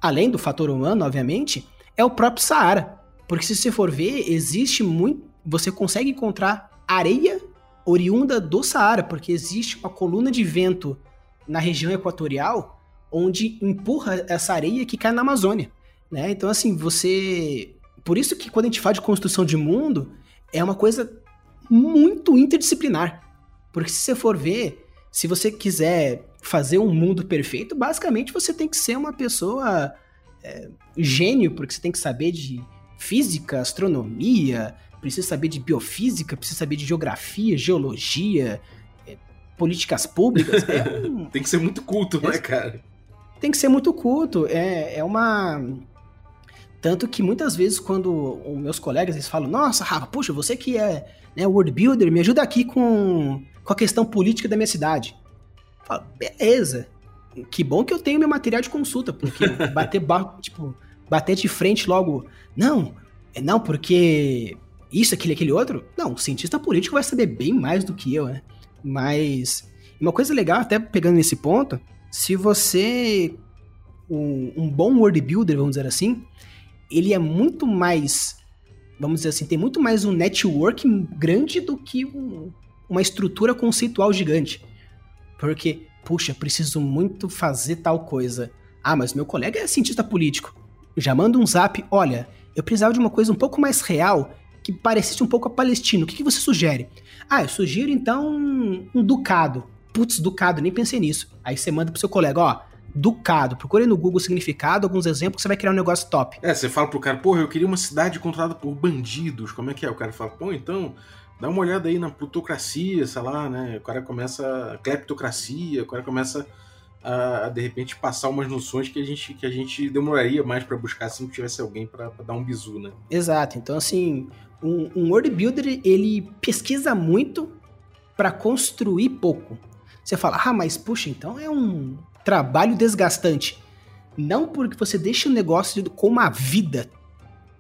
além do fator humano, obviamente, é o próprio Saara. Porque, se você for ver, existe muito, você consegue encontrar areia oriunda do Saara, porque existe uma coluna de vento na região equatorial onde empurra essa areia que cai na Amazônia, né? Então assim, você por isso que quando a gente fala de construção de mundo, é uma coisa muito interdisciplinar. Porque se você for ver, se você quiser fazer um mundo perfeito, basicamente você tem que ser uma pessoa é, gênio, porque você tem que saber de física, astronomia, precisa saber de biofísica, precisa saber de geografia, geologia, é, políticas públicas. É (laughs) um... tem que ser muito culto, né, cara? Tem que ser muito culto. É, é uma. Tanto que muitas vezes, quando os meus colegas eles falam, nossa, Rafa, puxa, você que é né, world builder, me ajuda aqui com, com a questão política da minha cidade. Eu falo, beleza. Que bom que eu tenho meu material de consulta, porque (laughs) bater, tipo, bater de frente logo. Não, é não, porque isso, aquele, aquele outro. Não, o cientista político vai saber bem mais do que eu, né? Mas uma coisa legal, até pegando nesse ponto, se você. Um, um bom world builder, vamos dizer assim, ele é muito mais. Vamos dizer assim, tem muito mais um network grande do que um, uma estrutura conceitual gigante. Porque, puxa, preciso muito fazer tal coisa. Ah, mas meu colega é cientista político. Já manda um zap, olha, eu precisava de uma coisa um pouco mais real que parecesse um pouco a Palestina. O que, que você sugere? Ah, eu sugiro então um, um ducado. Putz, ducado, nem pensei nisso. Aí você manda pro seu colega, ó, ducado. Procure no Google significado, alguns exemplos, você vai criar um negócio top. É, você fala pro cara, porra, eu queria uma cidade controlada por bandidos. Como é que é? O cara fala, pô, então, dá uma olhada aí na plutocracia, sei lá, né? O cara começa. Cleptocracia, o cara começa a, a, de repente passar umas noções que a gente, que a gente demoraria mais para buscar se não tivesse alguém para dar um bizu, né? Exato. Então, assim, um, um world builder, ele pesquisa muito para construir pouco. Você fala, ah, mas puxa, então é um trabalho desgastante. Não porque você deixa o negócio com uma vida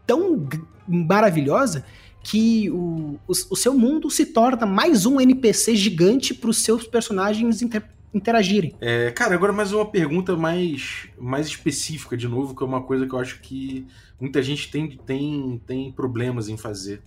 tão maravilhosa que o, o, o seu mundo se torna mais um NPC gigante para os seus personagens inter interagirem. É, cara, agora mais uma pergunta mais, mais específica, de novo, que é uma coisa que eu acho que muita gente tem, tem, tem problemas em fazer.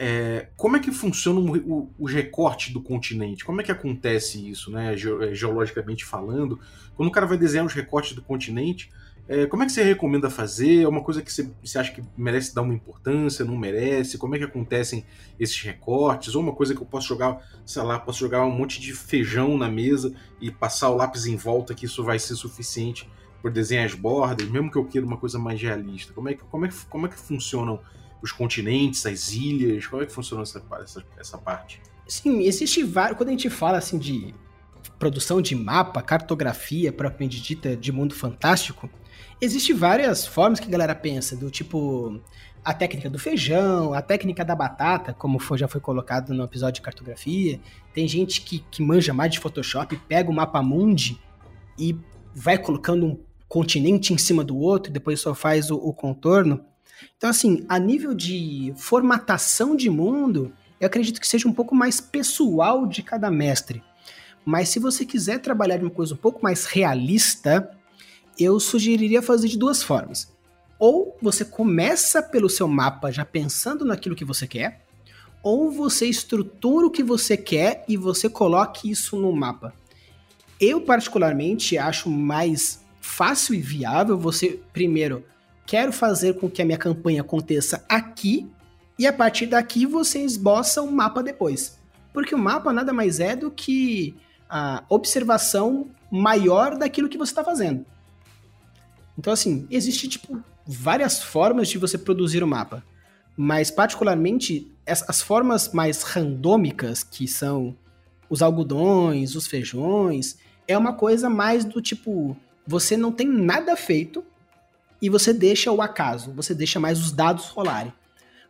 É, como é que funciona o, o, recorte do continente? Como é que acontece isso, né, é, geologicamente falando? Quando o cara vai desenhar os recortes do continente, é, como é que você recomenda fazer? É uma coisa que você, você, acha que merece dar uma importância, não merece? Como é que acontecem esses recortes? Ou uma coisa que eu posso jogar, sei lá, posso jogar um monte de feijão na mesa e passar o lápis em volta, que isso vai ser suficiente por desenhar as bordas, mesmo que eu queira uma coisa mais realista? Como é que, como é como é que funcionam os continentes, as ilhas? Como é que funciona essa, essa, essa parte? Sim, existe vários. Quando a gente fala assim de produção de mapa, cartografia propriamente dita de mundo fantástico, Existem várias formas que a galera pensa, do tipo a técnica do feijão, a técnica da batata, como foi, já foi colocado no episódio de cartografia. Tem gente que, que manja mais de Photoshop, pega o mapa mundi e vai colocando um continente em cima do outro, depois só faz o, o contorno. Então, assim, a nível de formatação de mundo, eu acredito que seja um pouco mais pessoal de cada mestre. Mas se você quiser trabalhar de uma coisa um pouco mais realista, eu sugeriria fazer de duas formas. Ou você começa pelo seu mapa já pensando naquilo que você quer, ou você estrutura o que você quer e você coloque isso no mapa. Eu, particularmente, acho mais fácil e viável você, primeiro, quero fazer com que a minha campanha aconteça aqui, e a partir daqui você esboça um mapa depois. Porque o mapa nada mais é do que a observação maior daquilo que você está fazendo. Então, assim, existe, tipo, várias formas de você produzir o um mapa. Mas, particularmente, as, as formas mais randômicas, que são os algodões, os feijões, é uma coisa mais do tipo, você não tem nada feito e você deixa o acaso, você deixa mais os dados rolarem.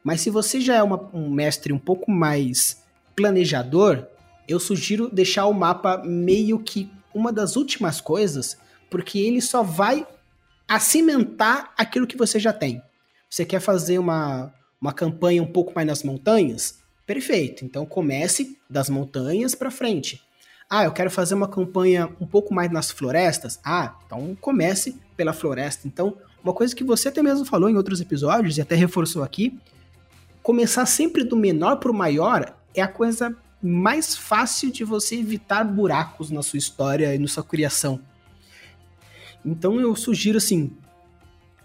Mas se você já é uma, um mestre um pouco mais planejador, eu sugiro deixar o mapa meio que uma das últimas coisas, porque ele só vai acimentar aquilo que você já tem. Você quer fazer uma, uma campanha um pouco mais nas montanhas? Perfeito. Então comece das montanhas para frente. Ah, eu quero fazer uma campanha um pouco mais nas florestas? Ah, então comece pela floresta. Então, uma coisa que você até mesmo falou em outros episódios e até reforçou aqui, começar sempre do menor para o maior é a coisa mais fácil de você evitar buracos na sua história e na sua criação. Então eu sugiro assim,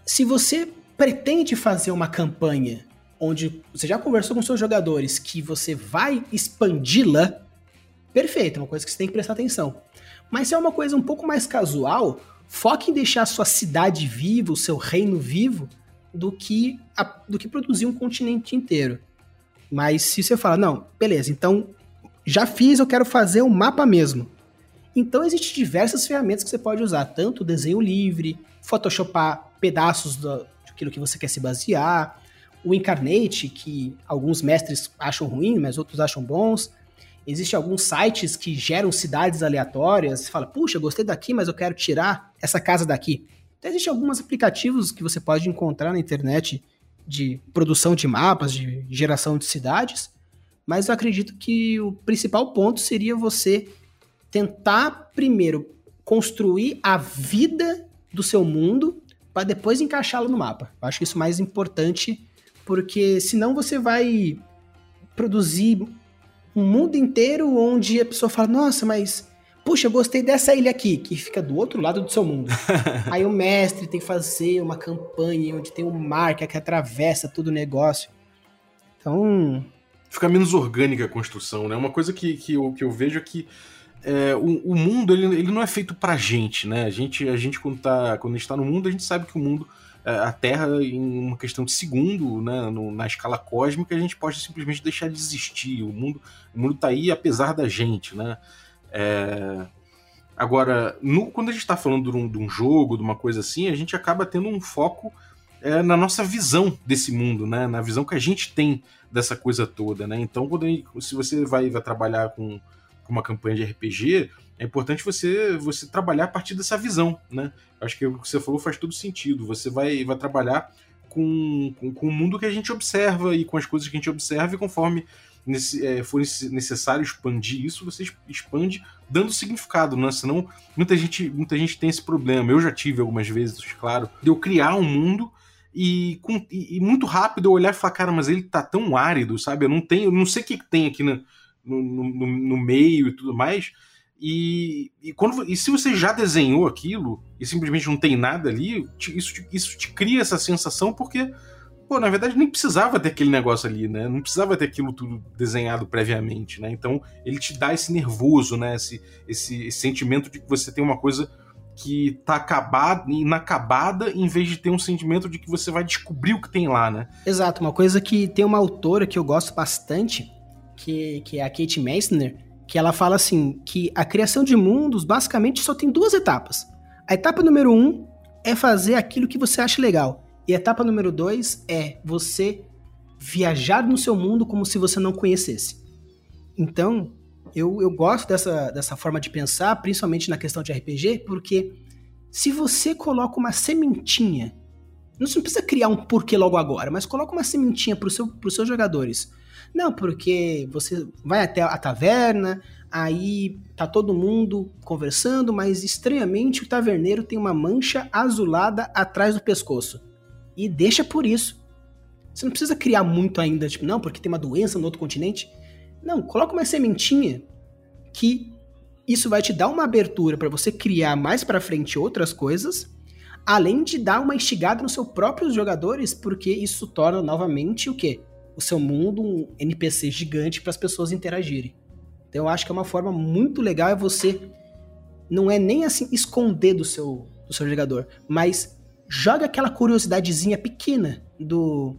se você pretende fazer uma campanha onde você já conversou com seus jogadores que você vai expandi-la, perfeito, é uma coisa que você tem que prestar atenção. Mas se é uma coisa um pouco mais casual, foque em deixar a sua cidade viva, o seu reino vivo, do que, a, do que produzir um continente inteiro. Mas se você fala, não, beleza, então já fiz, eu quero fazer o um mapa mesmo. Então existem diversas ferramentas que você pode usar, tanto desenho livre, photoshopar pedaços do, daquilo que você quer se basear, o Incarnate, que alguns mestres acham ruim, mas outros acham bons. Existem alguns sites que geram cidades aleatórias. Você fala, puxa, gostei daqui, mas eu quero tirar essa casa daqui. Então, existem alguns aplicativos que você pode encontrar na internet de produção de mapas, de geração de cidades. Mas eu acredito que o principal ponto seria você tentar, primeiro, construir a vida do seu mundo para depois encaixá-lo no mapa. Eu acho isso mais importante porque senão você vai produzir um mundo inteiro onde a pessoa fala: Nossa, mas puxa, eu gostei dessa ilha aqui, que fica do outro lado do seu mundo. (laughs) Aí o mestre tem que fazer uma campanha onde tem um mar que atravessa todo o negócio. Então. Fica menos orgânica a construção, né? Uma coisa que, que, eu, que eu vejo é que é, o, o, mundo ele, ele não é feito pra gente, né? A gente, a gente quando, tá, quando a gente tá no mundo, a gente sabe que o mundo a Terra, em uma questão de segundo, né, no, na escala cósmica, a gente pode simplesmente deixar de existir. O mundo, o mundo tá aí apesar da gente, né? É... Agora, no, quando a gente está falando de um, de um, jogo, de uma coisa assim, a gente acaba tendo um foco é, na nossa visão desse mundo, né? Na visão que a gente tem dessa coisa toda, né? Então, quando gente, se você vai, vai trabalhar com, com uma campanha de RPG, é importante você você trabalhar a partir dessa visão, né? Acho que o que você falou faz todo sentido. Você vai, vai trabalhar com, com, com, o mundo que a gente observa e com as coisas que a gente observa, e conforme nesse, é, for necessário expandir isso, você expande dando significado, né? Senão muita gente, muita gente tem esse problema. Eu já tive algumas vezes, claro, de eu criar um mundo e, com, e, e muito rápido eu olhar e falar, cara, mas ele tá tão árido, sabe? Eu não tenho, não sei o que tem aqui no, no, no meio e tudo mais e, e, quando, e se você já desenhou aquilo e simplesmente não tem nada ali, isso, te, isso te cria essa sensação porque, pô, na verdade nem precisava ter aquele negócio ali, né? Não precisava ter aquilo tudo desenhado previamente, né? Então ele te dá esse nervoso, né? Esse, esse, esse sentimento de que você tem uma coisa que tá acabada, inacabada, em vez de ter um sentimento de que você vai descobrir o que tem lá, né? Exato, uma coisa que tem uma autora que eu gosto bastante, que, que é a Kate Meissner, que ela fala assim, que a criação de mundos basicamente só tem duas etapas. A etapa número um é fazer aquilo que você acha legal. E a etapa número dois é você viajar no seu mundo como se você não conhecesse. Então, eu, eu gosto dessa, dessa forma de pensar, principalmente na questão de RPG, porque se você coloca uma sementinha, não precisa criar um porquê logo agora, mas coloca uma sementinha para seu, os seus jogadores não, porque você vai até a taverna, aí tá todo mundo conversando, mas estranhamente o taverneiro tem uma mancha azulada atrás do pescoço. E deixa por isso. Você não precisa criar muito ainda, tipo, não, porque tem uma doença no outro continente. Não, coloca uma sementinha que isso vai te dar uma abertura para você criar mais para frente outras coisas, além de dar uma instigada nos seus próprios jogadores, porque isso torna novamente o quê? O seu mundo um NPC gigante para as pessoas interagirem. Então eu acho que é uma forma muito legal é você não é nem assim esconder do seu do seu jogador, mas joga aquela curiosidadezinha pequena do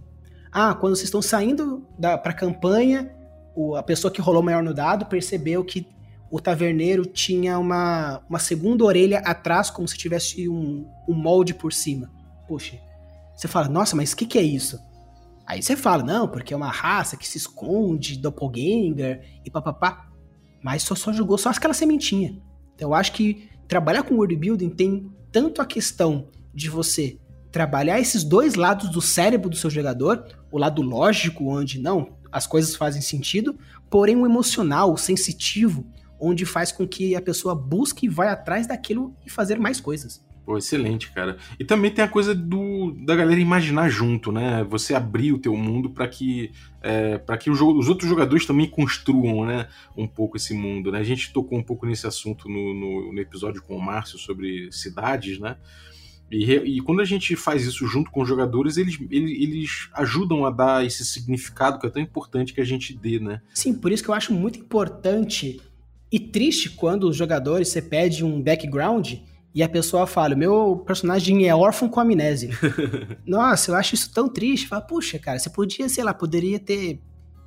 ah, quando vocês estão saindo da para campanha, o, a pessoa que rolou maior no dado percebeu que o taverneiro tinha uma, uma segunda orelha atrás, como se tivesse um, um molde por cima. Poxa, você fala, nossa, mas o que, que é isso? Aí você fala, não, porque é uma raça que se esconde, doppelganger e papapá. Mas só, só jogou só aquela sementinha. Então eu acho que trabalhar com world building tem tanto a questão de você trabalhar esses dois lados do cérebro do seu jogador, o lado lógico, onde não, as coisas fazem sentido, porém o emocional, o sensitivo, onde faz com que a pessoa busque e vai atrás daquilo e fazer mais coisas. Pô, excelente, cara. E também tem a coisa do da galera imaginar junto, né? Você abrir o teu mundo para que é, para que os, os, outros jogadores também construam, né, um pouco esse mundo, né? A gente tocou um pouco nesse assunto no, no, no episódio com o Márcio sobre cidades, né? E, e, quando a gente faz isso junto com os jogadores, eles, eles, eles, ajudam a dar esse significado que é tão importante que a gente dê, né? Sim, por isso que eu acho muito importante e triste quando os jogadores você pede um background e a pessoa fala: meu personagem é órfão com amnésia. (laughs) Nossa, eu acho isso tão triste. Fala, puxa, cara, você podia, sei lá, poderia ter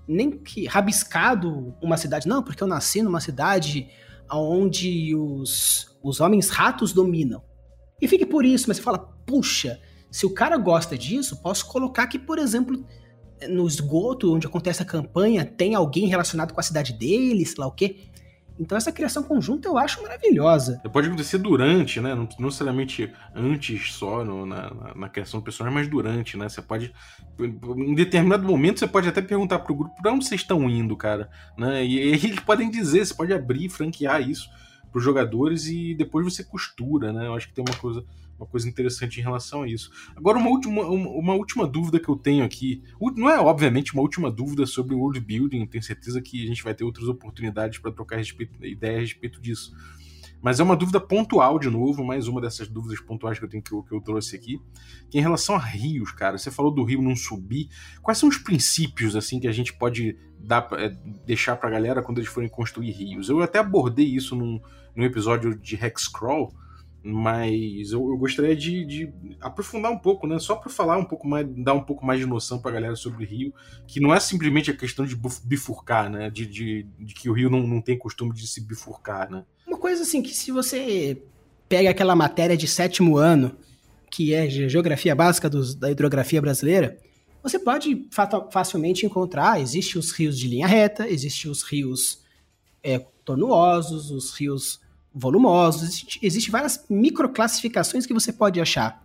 nem que rabiscado uma cidade. Não, porque eu nasci numa cidade onde os, os homens ratos dominam. E fique por isso, mas você fala, puxa, se o cara gosta disso, posso colocar que, por exemplo, no esgoto onde acontece a campanha, tem alguém relacionado com a cidade dele, sei lá o quê. Então essa criação conjunta eu acho maravilhosa. Pode acontecer durante, né? Não, necessariamente antes só no, na, na, criação do personagem, mas durante, né? Você pode. Em determinado momento você pode até perguntar pro grupo pra onde vocês estão indo, cara. Né? E, e eles podem dizer, você pode abrir, franquear isso pros jogadores e depois você costura, né? Eu acho que tem uma coisa uma coisa interessante em relação a isso. Agora, uma última, uma, uma, última dúvida que eu tenho aqui. Não é, obviamente, uma última dúvida sobre o world building, tenho certeza que a gente vai ter outras oportunidades para trocar respeito, ideia a respeito disso. Mas é uma dúvida pontual, de novo, mais uma dessas dúvidas pontuais que eu tenho que eu, que eu trouxe aqui. Que é em relação a rios, cara, você falou do rio não subir. Quais são os princípios assim que a gente pode dar, é, deixar pra galera quando eles forem construir rios? Eu até abordei isso num, num episódio de Hexcrawl, mas eu, eu gostaria de, de, aprofundar um pouco, né? Só para falar um pouco mais, dar um pouco mais de noção para a galera sobre o Rio, que não é simplesmente a questão de bifurcar, né? De, de, de que o Rio não, não tem costume de se bifurcar, né? Uma coisa assim que se você pega aquela matéria de sétimo ano, que é geografia básica dos, da hidrografia brasileira, você pode facilmente encontrar, existem os rios de linha reta, existem os rios é, tornuosos, os rios volumosos, existem existe várias microclassificações que você pode achar.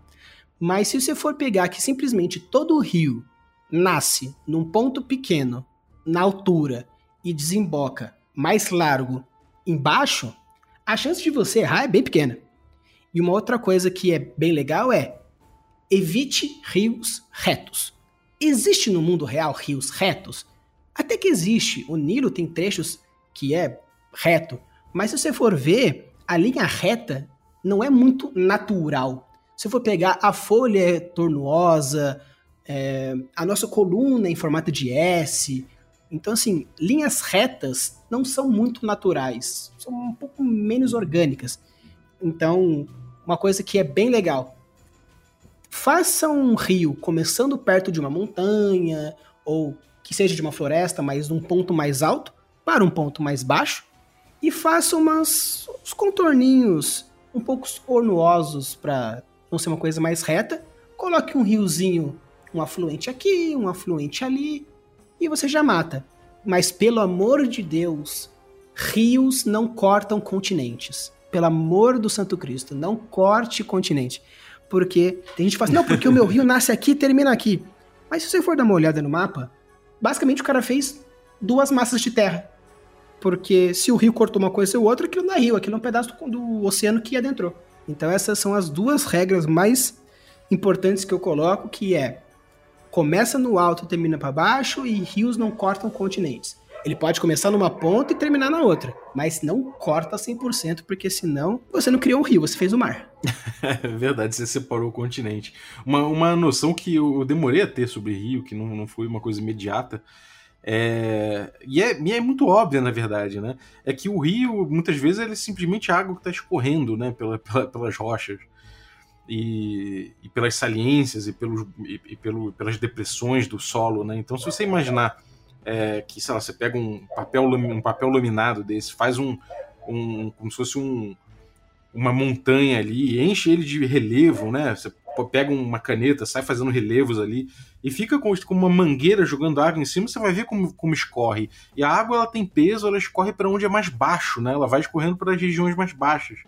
Mas se você for pegar que simplesmente todo o rio nasce num ponto pequeno, na altura, e desemboca mais largo embaixo, a chance de você errar é bem pequena. E uma outra coisa que é bem legal é evite rios retos. Existe no mundo real rios retos? Até que existe. O Nilo tem trechos que é reto, mas se você for ver, a linha reta não é muito natural. Se for pegar a folha tornuosa, é, a nossa coluna em formato de S. Então, assim, linhas retas não são muito naturais, são um pouco menos orgânicas. Então, uma coisa que é bem legal. Faça um rio começando perto de uma montanha, ou que seja de uma floresta, mas num ponto mais alto, para um ponto mais baixo, e faça umas, uns contorninhos um pouco ornuosos para não ser uma coisa mais reta. Coloque um riozinho, um afluente aqui, um afluente ali, e você já mata. Mas pelo amor de Deus, rios não cortam continentes. Pelo amor do Santo Cristo, não corte continente. Porque tem gente que fala assim, não, porque o meu rio nasce aqui e termina aqui. Mas se você for dar uma olhada no mapa, basicamente o cara fez duas massas de terra. Porque se o rio cortou uma coisa ou outra, aquilo não é rio, aquilo é um pedaço do, do oceano que adentrou. Então essas são as duas regras mais importantes que eu coloco, que é começa no alto e termina para baixo e rios não cortam continentes. Ele pode começar numa ponta e terminar na outra, mas não corta 100%, porque senão você não criou um rio, você fez o mar. (laughs) é verdade, você separou o continente. Uma, uma noção que eu demorei a ter sobre rio, que não, não foi uma coisa imediata, é... E, é, e é muito óbvia, na verdade, né? É que o rio, muitas vezes, ele é simplesmente água que está escorrendo né? Pela, pela, pelas rochas. E, e, pelas saliências e, pelos, e, e pelo, pelas depressões do solo, né? Então, se você imaginar é, que, sei lá, você pega um papel, um papel laminado desse, faz um, um como se fosse um, uma montanha ali, enche ele de relevo, né? Você pega uma caneta, sai fazendo relevos ali e fica com, com uma mangueira jogando água em cima, você vai ver como, como escorre. E a água ela tem peso, ela escorre para onde é mais baixo, né? Ela vai escorrendo para as regiões mais baixas.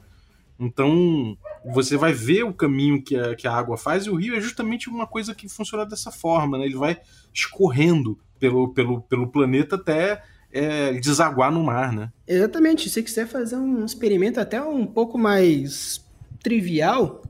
Então, você vai ver o caminho que a, que a água faz, e o rio é justamente uma coisa que funciona dessa forma, né? Ele vai escorrendo pelo, pelo, pelo planeta até é, desaguar no mar, né? Exatamente. Se quiser fazer um experimento até um pouco mais trivial,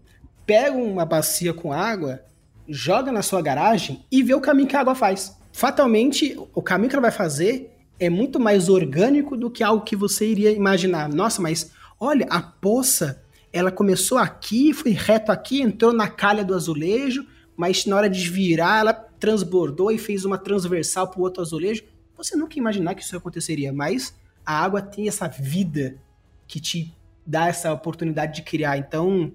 pega uma bacia com água, joga na sua garagem e vê o caminho que a água faz. Fatalmente, o caminho que ela vai fazer é muito mais orgânico do que algo que você iria imaginar. Nossa, mas olha, a poça, ela começou aqui, foi reto aqui, entrou na calha do azulejo, mas na hora de virar, ela transbordou e fez uma transversal para o outro azulejo. Você nunca ia imaginar que isso aconteceria, mas a água tem essa vida que te dá essa oportunidade de criar. Então,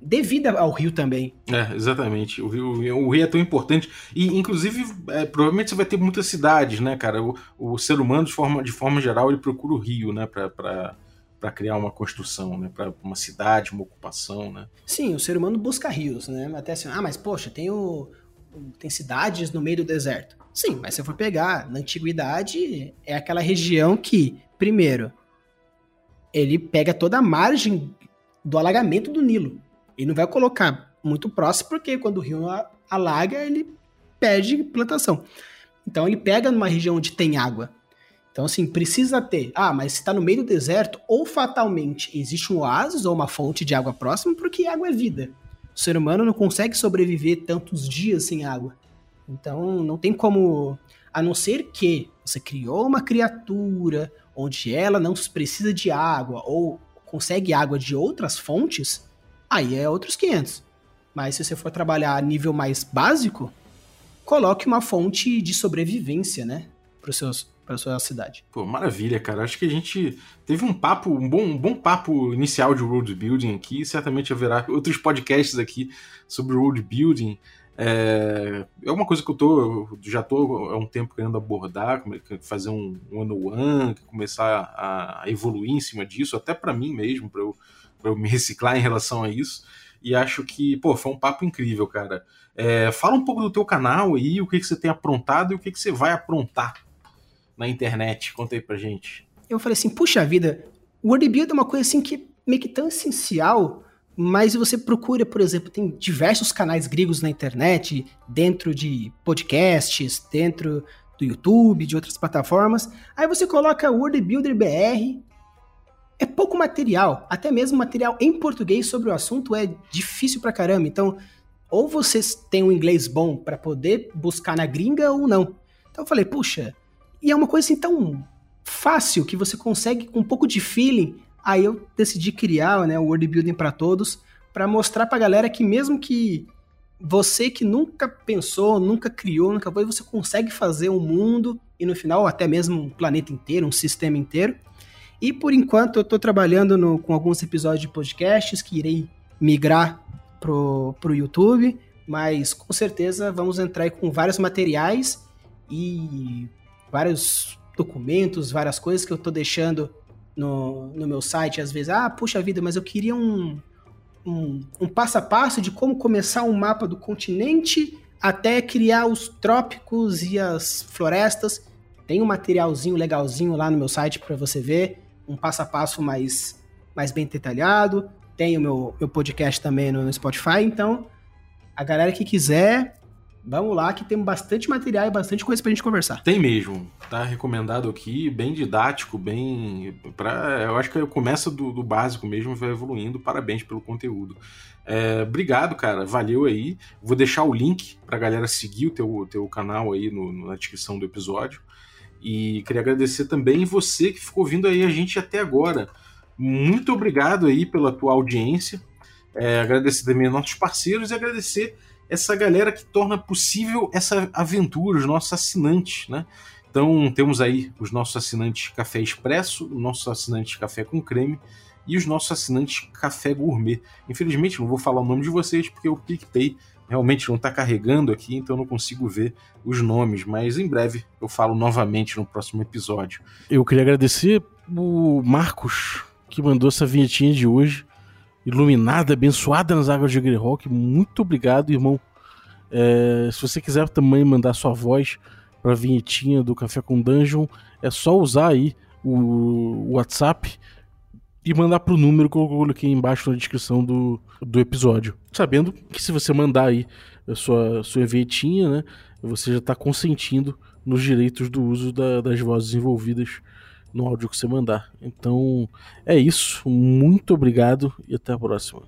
devida ao rio também. É, exatamente. O rio, o rio é tão importante. E, inclusive, é, provavelmente você vai ter muitas cidades, né, cara? O, o, ser humano, de forma, de forma geral, ele procura o rio, né, para criar uma construção, né, para uma cidade, uma ocupação, né? Sim, o ser humano busca rios, né? Até assim, ah, mas poxa, tem, o, tem cidades no meio do deserto. Sim, mas se for pegar, na antiguidade, é aquela região que, primeiro, ele pega toda a margem do alagamento do Nilo. Ele não vai colocar muito próximo, porque quando o rio alaga, ele perde plantação. Então ele pega numa região onde tem água. Então, assim, precisa ter. Ah, mas se está no meio do deserto, ou fatalmente existe um oásis ou uma fonte de água próxima, porque água é vida. O ser humano não consegue sobreviver tantos dias sem água. Então, não tem como. A não ser que você criou uma criatura onde ela não precisa de água ou consegue água de outras fontes, aí é outros 500. Mas se você for trabalhar a nível mais básico, coloque uma fonte de sobrevivência, né, para seus para sua cidade. Pô, maravilha, cara. Acho que a gente teve um papo, um bom, um bom papo inicial de world building aqui. Certamente haverá outros podcasts aqui sobre world building. É, é uma coisa que eu tô, já tô há um tempo querendo abordar, fazer um one-on-one, começar a evoluir em cima disso, até para mim mesmo, para eu eu me reciclar em relação a isso. E acho que, pô, foi um papo incrível, cara. É, fala um pouco do teu canal aí, o que, que você tem aprontado e o que, que você vai aprontar na internet. Conta aí pra gente. Eu falei assim, puxa vida, o Wordbuild é uma coisa assim que meio que tão essencial, mas você procura, por exemplo, tem diversos canais gregos na internet, dentro de podcasts, dentro do YouTube, de outras plataformas. Aí você coloca Word Builder BR, é pouco material, até mesmo material em português sobre o assunto é difícil pra caramba. Então, ou vocês têm um inglês bom para poder buscar na gringa ou não. Então eu falei, puxa, e é uma coisa assim tão fácil que você consegue com um pouco de feeling. Aí eu decidi criar, né, o Word Building para todos, para mostrar pra galera que mesmo que você que nunca pensou, nunca criou, nunca foi, você consegue fazer um mundo e no final até mesmo um planeta inteiro, um sistema inteiro. E por enquanto eu estou trabalhando no, com alguns episódios de podcasts que irei migrar pro, pro YouTube, mas com certeza vamos entrar aí com vários materiais e vários documentos, várias coisas que eu estou deixando no, no meu site. Às vezes, ah, puxa vida, mas eu queria um, um, um passo a passo de como começar um mapa do continente até criar os trópicos e as florestas. Tem um materialzinho legalzinho lá no meu site para você ver um passo a passo mais, mais bem detalhado. Tem o meu, meu podcast também no, no Spotify, então a galera que quiser, vamos lá que tem bastante material e bastante coisa pra gente conversar. Tem mesmo, tá recomendado aqui, bem didático, bem. Pra, eu acho que começa do, do básico mesmo vai evoluindo. Parabéns pelo conteúdo. É, obrigado, cara. Valeu aí. Vou deixar o link pra galera seguir o teu, teu canal aí no, na descrição do episódio. E queria agradecer também você que ficou ouvindo aí a gente até agora. Muito obrigado aí pela tua audiência. É, agradecer também aos nossos parceiros e agradecer essa galera que torna possível essa aventura, os nossos assinantes, né? Então temos aí os nossos assinantes Café Expresso, o nosso assinante Café com Creme e os nossos assinantes Café Gourmet. Infelizmente não vou falar o nome de vocês porque o PicPay realmente não está carregando aqui, então não consigo ver os nomes, mas em breve eu falo novamente no próximo episódio. Eu queria agradecer o Marcos, que mandou essa vinhetinha de hoje, iluminada, abençoada nas águas de Greyhawk. Muito obrigado, irmão. É, se você quiser também mandar sua voz para a vinhetinha do Café com Dungeon, é só usar aí o WhatsApp e mandar pro número que eu coloquei embaixo na descrição do, do episódio. Sabendo que se você mandar aí a sua, sua vinhetinha, né, você já está consentindo nos direitos do uso da, das vozes envolvidas no áudio que você mandar. Então é isso. Muito obrigado e até a próxima.